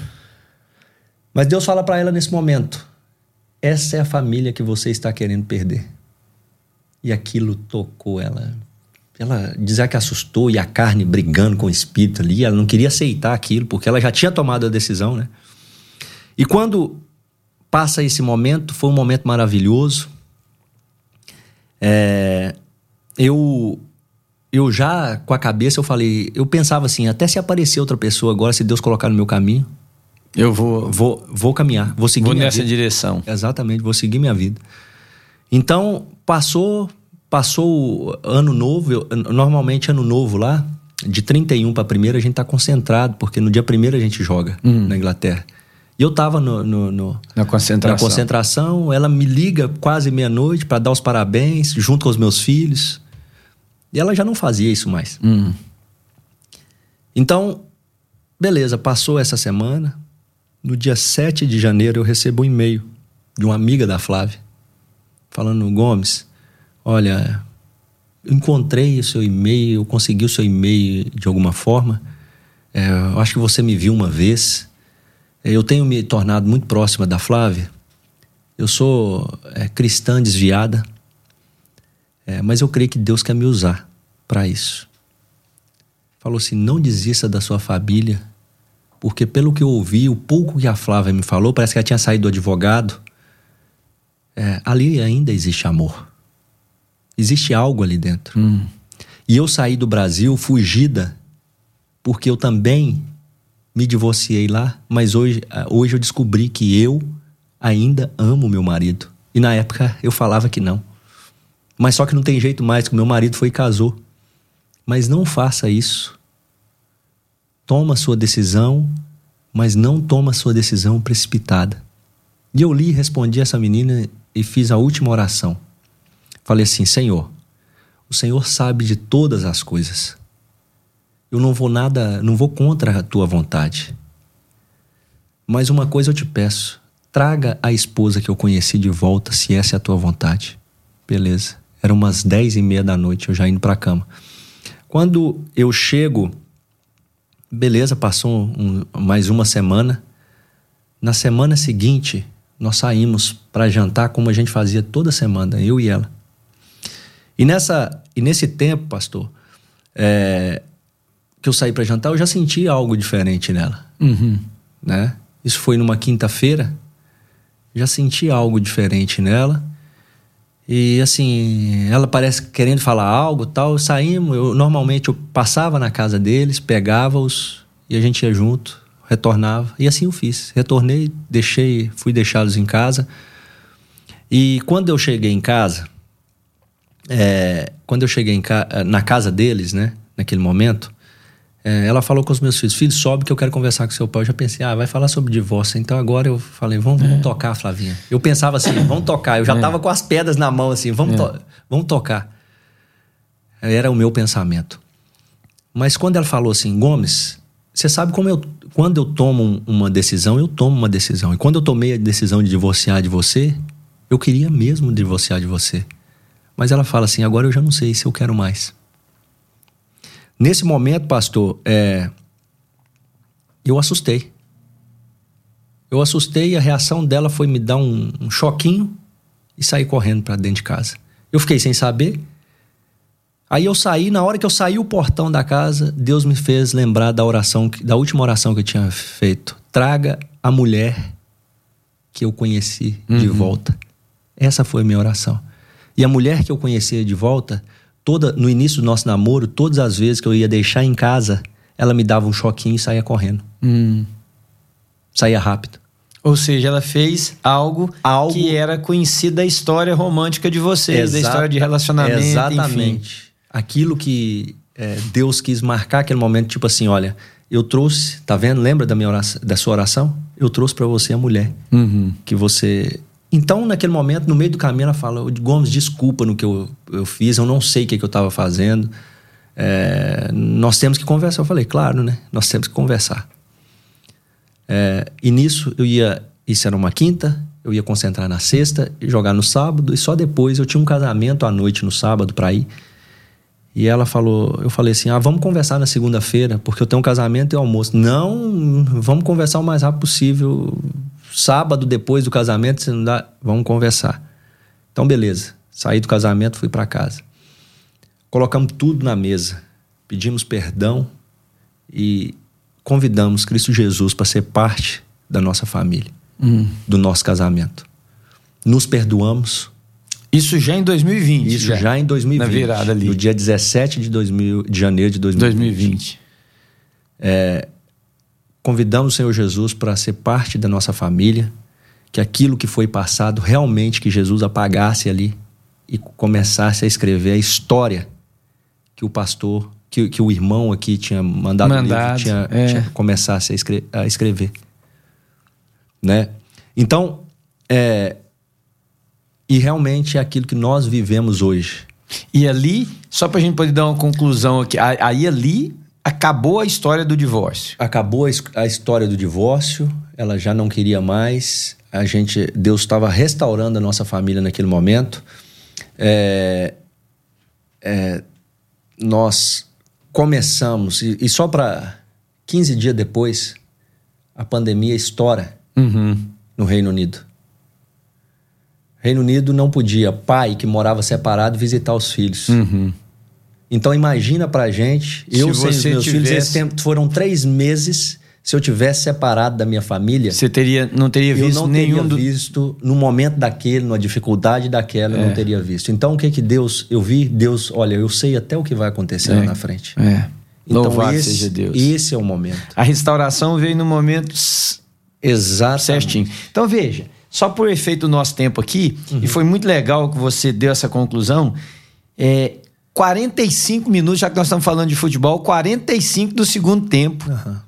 Mas Deus fala para ela nesse momento: essa é a família que você está querendo perder. E aquilo tocou ela. Ela dizia que assustou e a carne brigando com o espírito ali. Ela não queria aceitar aquilo, porque ela já tinha tomado a decisão, né? E quando passa esse momento, foi um momento maravilhoso. É, eu eu já com a cabeça eu falei, eu pensava assim, até se aparecer outra pessoa agora, se Deus colocar no meu caminho, eu vou vou vou caminhar, vou seguir vou nessa vida. direção. Exatamente, vou seguir minha vida. Então, passou passou o ano novo, eu- normalmente ano novo lá, de 31 para primeira a gente tá concentrado, porque no dia primeiro a gente joga na Inglaterra. E eu tava no, no- no- Na concentração. na concentração, ela me liga quase meia-noite para dar os parabéns, junto com os meus filhos. E ela já não fazia isso mais. Hum. Então, beleza, passou essa semana. No dia 7 de janeiro eu recebo um e-mail de uma amiga da Flávia, falando: Gomes, olha, encontrei o seu e-mail, eu consegui o seu e-mail de alguma forma. É, eu acho que você me viu uma vez. É, Eu tenho me tornado muito próxima da Flávia. Eu sou é, cristã desviada, é, mas eu creio que Deus quer me usar para isso. Falou assim: não desista da sua família, porque pelo que eu ouvi, o pouco que a Flávia me falou, parece que ela tinha saído do advogado. É, ali ainda existe amor. Existe algo ali dentro. Hum. E eu saí do Brasil fugida, porque eu também me divorciei lá, mas hoje, ah, hoje eu descobri que eu ainda amo meu marido. E na época eu falava que não. Mas só que não tem jeito mais, que meu marido foi e casou. Mas não faça isso. Toma sua decisão, mas não toma sua decisão precipitada. E eu li e respondi essa menina e fiz a última oração. Falei assim: Senhor, o Senhor sabe de todas as coisas. Eu não vou nada, não vou contra a tua vontade. Mas uma coisa eu te peço: traga a esposa que eu conheci de volta, se essa é a tua vontade. Beleza. Eram umas dez e meia da noite, eu já indo pra cama. Quando eu chego, beleza, passou um- mais uma semana. Na semana seguinte, nós saímos para jantar como a gente fazia toda semana, eu e ela. E, nessa, e nesse tempo, pastor, é, que eu saí para jantar, eu já senti algo diferente nela, Uhum. né? Isso foi numa quinta-feira, já senti algo diferente nela. E assim, ela parece querendo falar algo, tal. Saímos, eu normalmente eu passava na casa deles, pegava-os e a gente ia junto, retornava. E assim eu fiz. Retornei, deixei, fui deixá-los em casa. E quando eu cheguei em casa, é, quando eu cheguei ca- na casa deles, né, naquele momento, é, ela falou com os meus filhos: Filho, sobe que eu quero conversar com seu pai. Eu já pensei, ah, vai falar sobre divórcio. Então agora eu falei: Vamos, vamos tocar, Flavinha. Eu pensava assim: Vamos tocar. Eu já tava com as pedras na mão, assim: Vamos, to- vamos tocar. Era o meu pensamento. Mas quando ela falou assim: Gomes, você sabe como eu. Quando eu tomo um- uma decisão, eu tomo uma decisão. E quando eu tomei a decisão de divorciar de você, eu queria mesmo divorciar de você. Mas ela fala assim: agora eu já não sei se eu quero mais. Nesse momento, pastor, é, eu assustei. Eu assustei e a reação dela foi me dar um, um choquinho e sair correndo para dentro de casa. Eu fiquei sem saber. Aí eu saí, na hora que eu saí o portão da casa, Deus me fez lembrar da oração, da última oração que eu tinha feito. Traga a mulher que eu conheci de volta. Essa foi a minha oração. E a mulher que eu conhecia de volta, toda no início do nosso namoro, todas as vezes que eu ia deixar em casa, ela me dava um choquinho e saía correndo. Hum. Saía rápido. Ou seja, ela fez algo, Algo- que era conhecido da história romântica de vocês, da Exa- história de relacionamento, enfim. Exatamente. Aquilo que é, Deus quis marcar aquele momento, tipo assim, olha, eu trouxe, tá vendo? Lembra da minha oração, da sua oração? Eu trouxe para você a mulher Uhum. que você. Então, naquele momento, no meio do caminho, ela fala: "Ô, Gomes, desculpa no que eu, eu fiz, eu não sei o que, que eu estava fazendo. É, nós temos que conversar. Eu falei: claro, né? Nós temos que conversar. É, e nisso, eu ia. Isso era uma quinta, eu ia concentrar na sexta jogar no sábado, e só depois eu tinha um casamento à noite no sábado para ir. E ela falou, eu falei assim: ah, vamos conversar na segunda-feira, porque eu tenho um casamento e almoço. Não, vamos conversar o mais rápido possível. Sábado, depois do casamento, se não dá, vamos conversar. Então, beleza. Saí do casamento, fui para casa. Colocamos tudo na mesa, pedimos perdão e convidamos Cristo Jesus para ser parte da nossa família, Hum. do nosso casamento. Nos perdoamos. Isso já em 2020. Isso já, em 2020. Na virada ali. No dia 17 de, 2000, de janeiro de 2020. 2020. Convidamos o Senhor Jesus para ser parte da nossa família, que aquilo que foi passado, realmente que Jesus apagasse ali e começasse a escrever a história que o pastor, que, que o irmão aqui tinha mandado, no livro, Mandado, tinha, é. tinha começasse a, escre- a escrever. Né? Então, é, e realmente é aquilo que nós vivemos hoje. E ali, só pra gente poder dar uma conclusão aqui, a- aí ali acabou a história do divórcio. acabou a, a história do divórcio, ela já não queria mais. A gente, Deus estava restaurando a nossa família naquele momento. É, é, nós começamos e, e só para 15 dias depois a pandemia estoura Uhum. no Reino Unido. Reino Unido não podia pai que morava separado visitar os filhos. Uhum. Então imagina pra gente, eu Se sem os meus filhos, tivesse- esse tempo foram três meses. Se eu tivesse separado da minha família, Você teria, não teria eu visto não nenhum teria do... visto no momento daquele, numa dificuldade daquela, eu É. não teria visto. Então o que que Deus, eu vi Deus, olha, eu sei até o que vai acontecer lá É. na frente. É. Então Louvado esse, seja Deus. esse é o momento. A restauração veio no momento Exato. certinho. Então veja, só por efeito do nosso tempo aqui, Uhum. e foi muito legal que você deu essa conclusão, é 45 minutos, já que nós estamos falando de futebol, 45 do segundo tempo, Aham.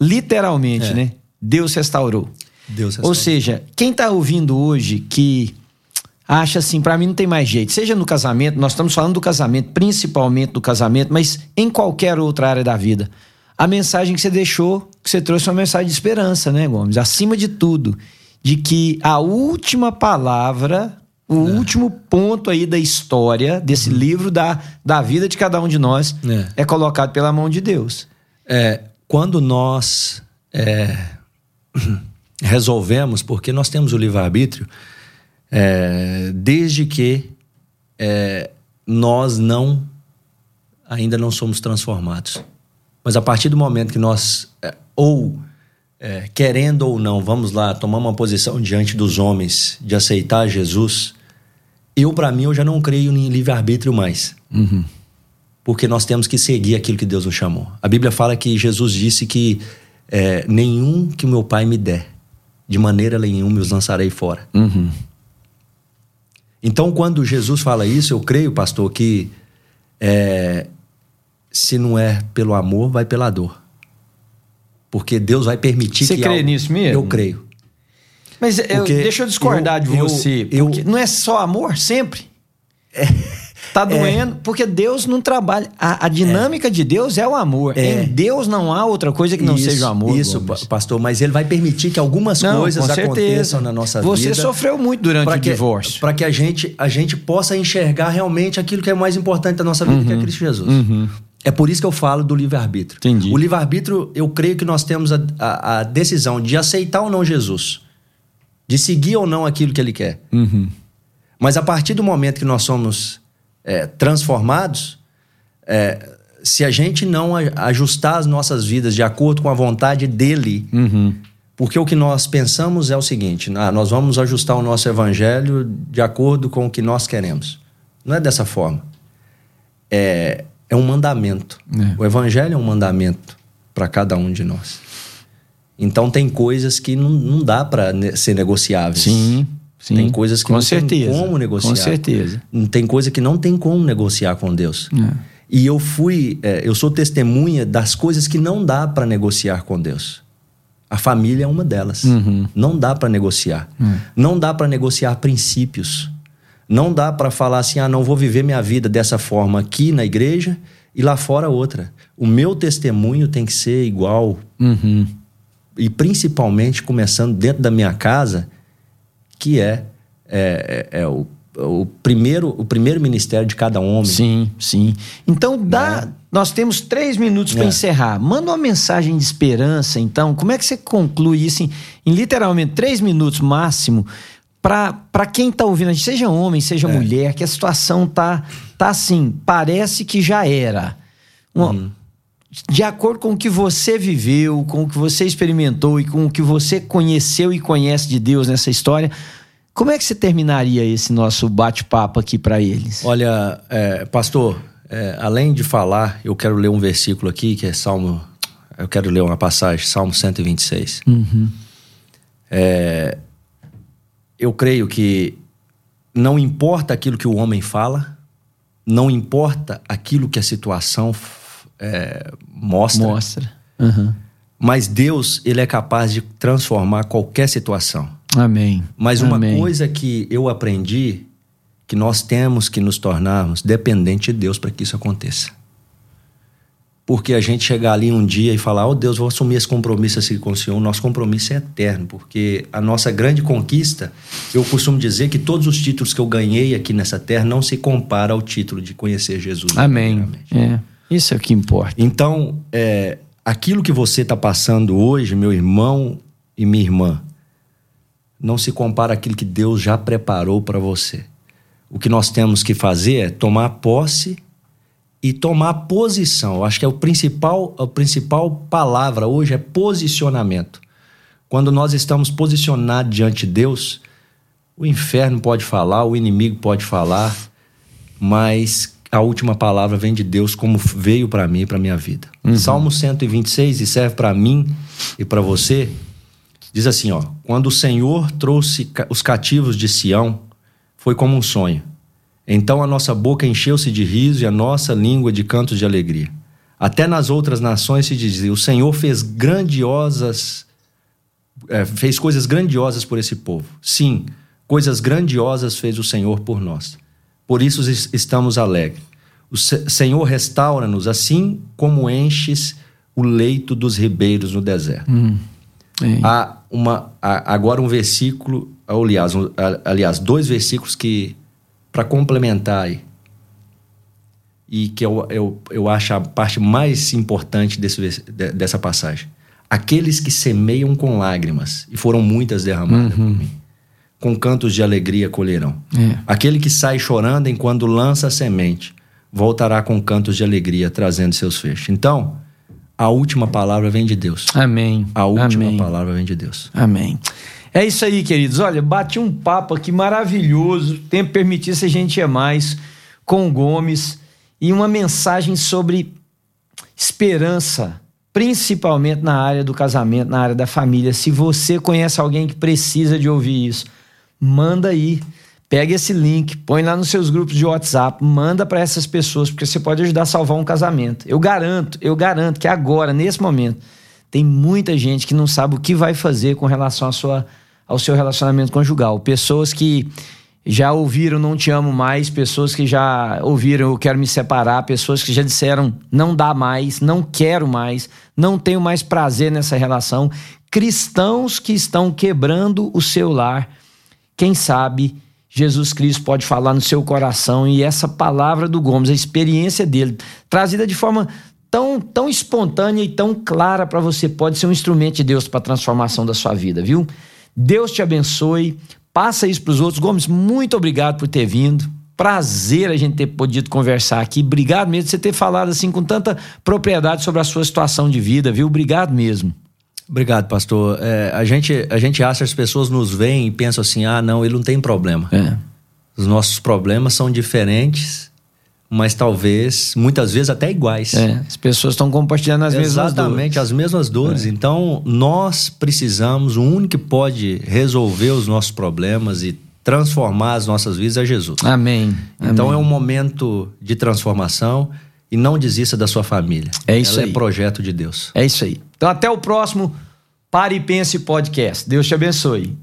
literalmente, É. né? Deus restaurou. Deus Ou restaurou. seja, quem está ouvindo hoje que acha assim, para mim não tem mais jeito, seja no casamento, nós estamos falando do casamento, principalmente do casamento, mas em qualquer outra área da vida. A mensagem que você deixou, que você trouxe é uma mensagem de esperança, né, Gomes? Acima de tudo, de que a última palavra, o último ponto aí da história, desse livro da, da vida de cada um de nós, É. é colocado pela mão de Deus. É, quando nós é, <clears throat> resolvemos, porque nós temos o livre-arbítrio, é, desde que é, nós não ainda não somos transformados. Mas a partir do momento que nós, é, ou é, querendo ou não, vamos lá, tomar uma posição diante dos homens de aceitar Jesus, eu, para mim, eu já não creio em livre-arbítrio mais porque nós temos que seguir aquilo que Deus nos chamou. A Bíblia fala que Jesus disse que é, nenhum que o meu Pai me der, de maneira nenhuma os lançarei fora. Uhum. Então, quando Jesus fala isso, eu creio, pastor, que é, se não é pelo amor, vai pela dor. Porque Deus vai permitir Você que. crê algo- nisso mesmo? Eu creio. Mas eu- Porque deixa eu discordar eu- de eu- você. eu- porque não é só amor sempre. Tá <laughs> doendo, porque Deus não trabalha. A, a dinâmica de Deus é o amor. É. Em Deus não há outra coisa que não Isso, seja o amor. Isso, Gomes. pa- pastor, mas ele vai permitir que algumas Não, coisas aconteçam na nossa Você vida. sofreu muito durante o que, divórcio. Para que a gente, a gente possa enxergar realmente aquilo que é mais importante da nossa vida, que é Cristo Jesus. É por isso que eu falo do livre-arbítrio. Entendi. O livre-arbítrio, eu creio que nós temos a, a- a decisão de aceitar ou não Jesus, de seguir ou não aquilo que ele quer. Uhum. Mas a partir do momento que nós somos é, transformados, é, se a gente não ajustar as nossas vidas de acordo com a vontade dele, Uhum. porque o que nós pensamos é o seguinte: ah, nós vamos ajustar o nosso evangelho de acordo com o que nós queremos. Não é dessa forma. É, é um mandamento. É. O evangelho é um mandamento para cada um de nós. Então tem coisas que não, não dá para ser negociáveis. Sim, sim. Tem coisas que com não certeza. tem como negociar. Com certeza. Tem coisa que não tem como negociar com Deus. É. E eu fui, é, eu sou testemunha das coisas que não dá para negociar com Deus. A família é uma delas. Uhum. Não dá para negociar. Não dá para negociar princípios. Não dá para falar assim, ah, não vou viver minha vida dessa forma aqui na igreja e lá fora outra. O meu testemunho tem que ser igual Uhum. E principalmente começando dentro da minha casa, que é, é, é- é o, o primeiro, o primeiro ministério de cada homem. Sim, sim. Então dá. É. Nós temos três minutos para é. encerrar. Manda uma mensagem de esperança, então. Como é que você conclui isso em, em literalmente três minutos máximo? Para quem está ouvindo, seja homem, seja é. mulher, que a situação tá, tá assim, parece que já era. Uma, uhum. De acordo com o que você viveu, com o que você experimentou e com o que você conheceu e conhece de Deus nessa história, como é que você terminaria esse nosso bate-papo aqui para eles? Olha, é, pastor, é, além de falar, eu quero ler um versículo aqui que é Salmo. Eu quero ler uma passagem, Salmo 126. Uhum. É, eu creio que não importa aquilo que o homem fala, não importa aquilo que a situação é, mostra. Mostra. Uhum. Mas Deus, ele é capaz de transformar qualquer situação. Amém. Mas uma Amém. coisa que eu aprendi que nós temos que nos tornarmos dependentes de Deus para que isso aconteça. Porque a gente chegar ali um dia e falar, oh Deus, vou assumir esse compromisso assim com o Senhor, o nosso compromisso é eterno, porque a nossa grande conquista, eu costumo dizer que todos os títulos que eu ganhei aqui nessa terra não se compara ao título de conhecer Jesus. Amém. É, isso é o que importa. Então, é, aquilo que você está passando hoje, meu irmão e minha irmã, não se compara àquilo que Deus já preparou para você. O que nós temos que fazer é tomar posse e tomar posição. Eu acho que é o principal, a principal palavra hoje é posicionamento. Quando nós estamos posicionados diante de Deus, o inferno pode falar, o inimigo pode falar, mas a última palavra vem de Deus como veio para mim e para minha vida. Uhum. Salmo 126 e serve para mim e para você Diz assim, ó: Quando o Senhor trouxe os cativos de Sião, foi como um sonho. Então a nossa boca encheu-se de riso e a nossa língua de cantos de alegria. Até nas outras nações se dizia: O Senhor fez grandiosas, é, fez coisas grandiosas por esse povo. Sim, coisas grandiosas fez o Senhor por nós. Por isso estamos alegres. O Senhor restaura-nos assim como enches o leito dos ribeiros no deserto. Hum. Há uma, há agora um versículo, aliás, um, aliás dois versículos que, para complementar aí, e que eu, eu, eu acho a parte mais importante desse, dessa passagem. Aqueles que semeiam com lágrimas, e foram muitas derramadas uhum. por mim, com cantos de alegria colherão. É. Aquele que sai chorando enquanto lança a semente, voltará com cantos de alegria, trazendo seus feixes. Então, a última palavra vem de Deus. Amém. A última Amém. palavra vem de Deus. Amém. É isso aí, queridos. Olha, bati um papo aqui maravilhoso. Tempo permitisse a gente ir mais com o Gomes e uma mensagem sobre esperança, principalmente na área do casamento, na área da família. Se você conhece alguém que precisa de ouvir isso, manda aí. Pega esse link, põe lá nos seus grupos de WhatsApp, manda para essas pessoas, porque você pode ajudar a salvar um casamento. Eu garanto, eu garanto que agora, nesse momento, tem muita gente que não sabe o que vai fazer com relação à sua, ao seu relacionamento conjugal. Pessoas que já ouviram não te amo mais, pessoas que já ouviram eu quero me separar, pessoas que já disseram não dá mais, não quero mais, não tenho mais prazer nessa relação, cristãos que estão quebrando o seu lar. Quem sabe Jesus Cristo pode falar no seu coração e essa palavra do Gomes, a experiência dele, trazida de forma tão, tão espontânea e tão clara para você, pode ser um instrumento de Deus para a transformação da sua vida, viu? Deus te abençoe, passa isso para os outros. Gomes, muito obrigado por ter vindo. Prazer a gente ter podido conversar aqui. Obrigado mesmo por você ter falado assim com tanta propriedade sobre a sua situação de vida, viu? Obrigado mesmo. Obrigado, pastor. É, a, gente, a gente acha, as pessoas nos veem e pensam assim: ah, não, ele não tem problema. É. Os nossos problemas são diferentes, mas talvez, muitas vezes, até iguais. É, as pessoas estão compartilhando as Exatamente, mesmas dores. Exatamente, as mesmas dores. É. Então, nós precisamos, o único que pode resolver os nossos problemas e transformar as nossas vidas é Jesus. Amém. Então, Amém. é um momento de transformação e não desista da sua família. É isso Ela aí. é projeto de Deus. É isso aí. Então até o próximo Pare e Pense Podcast. Deus te abençoe.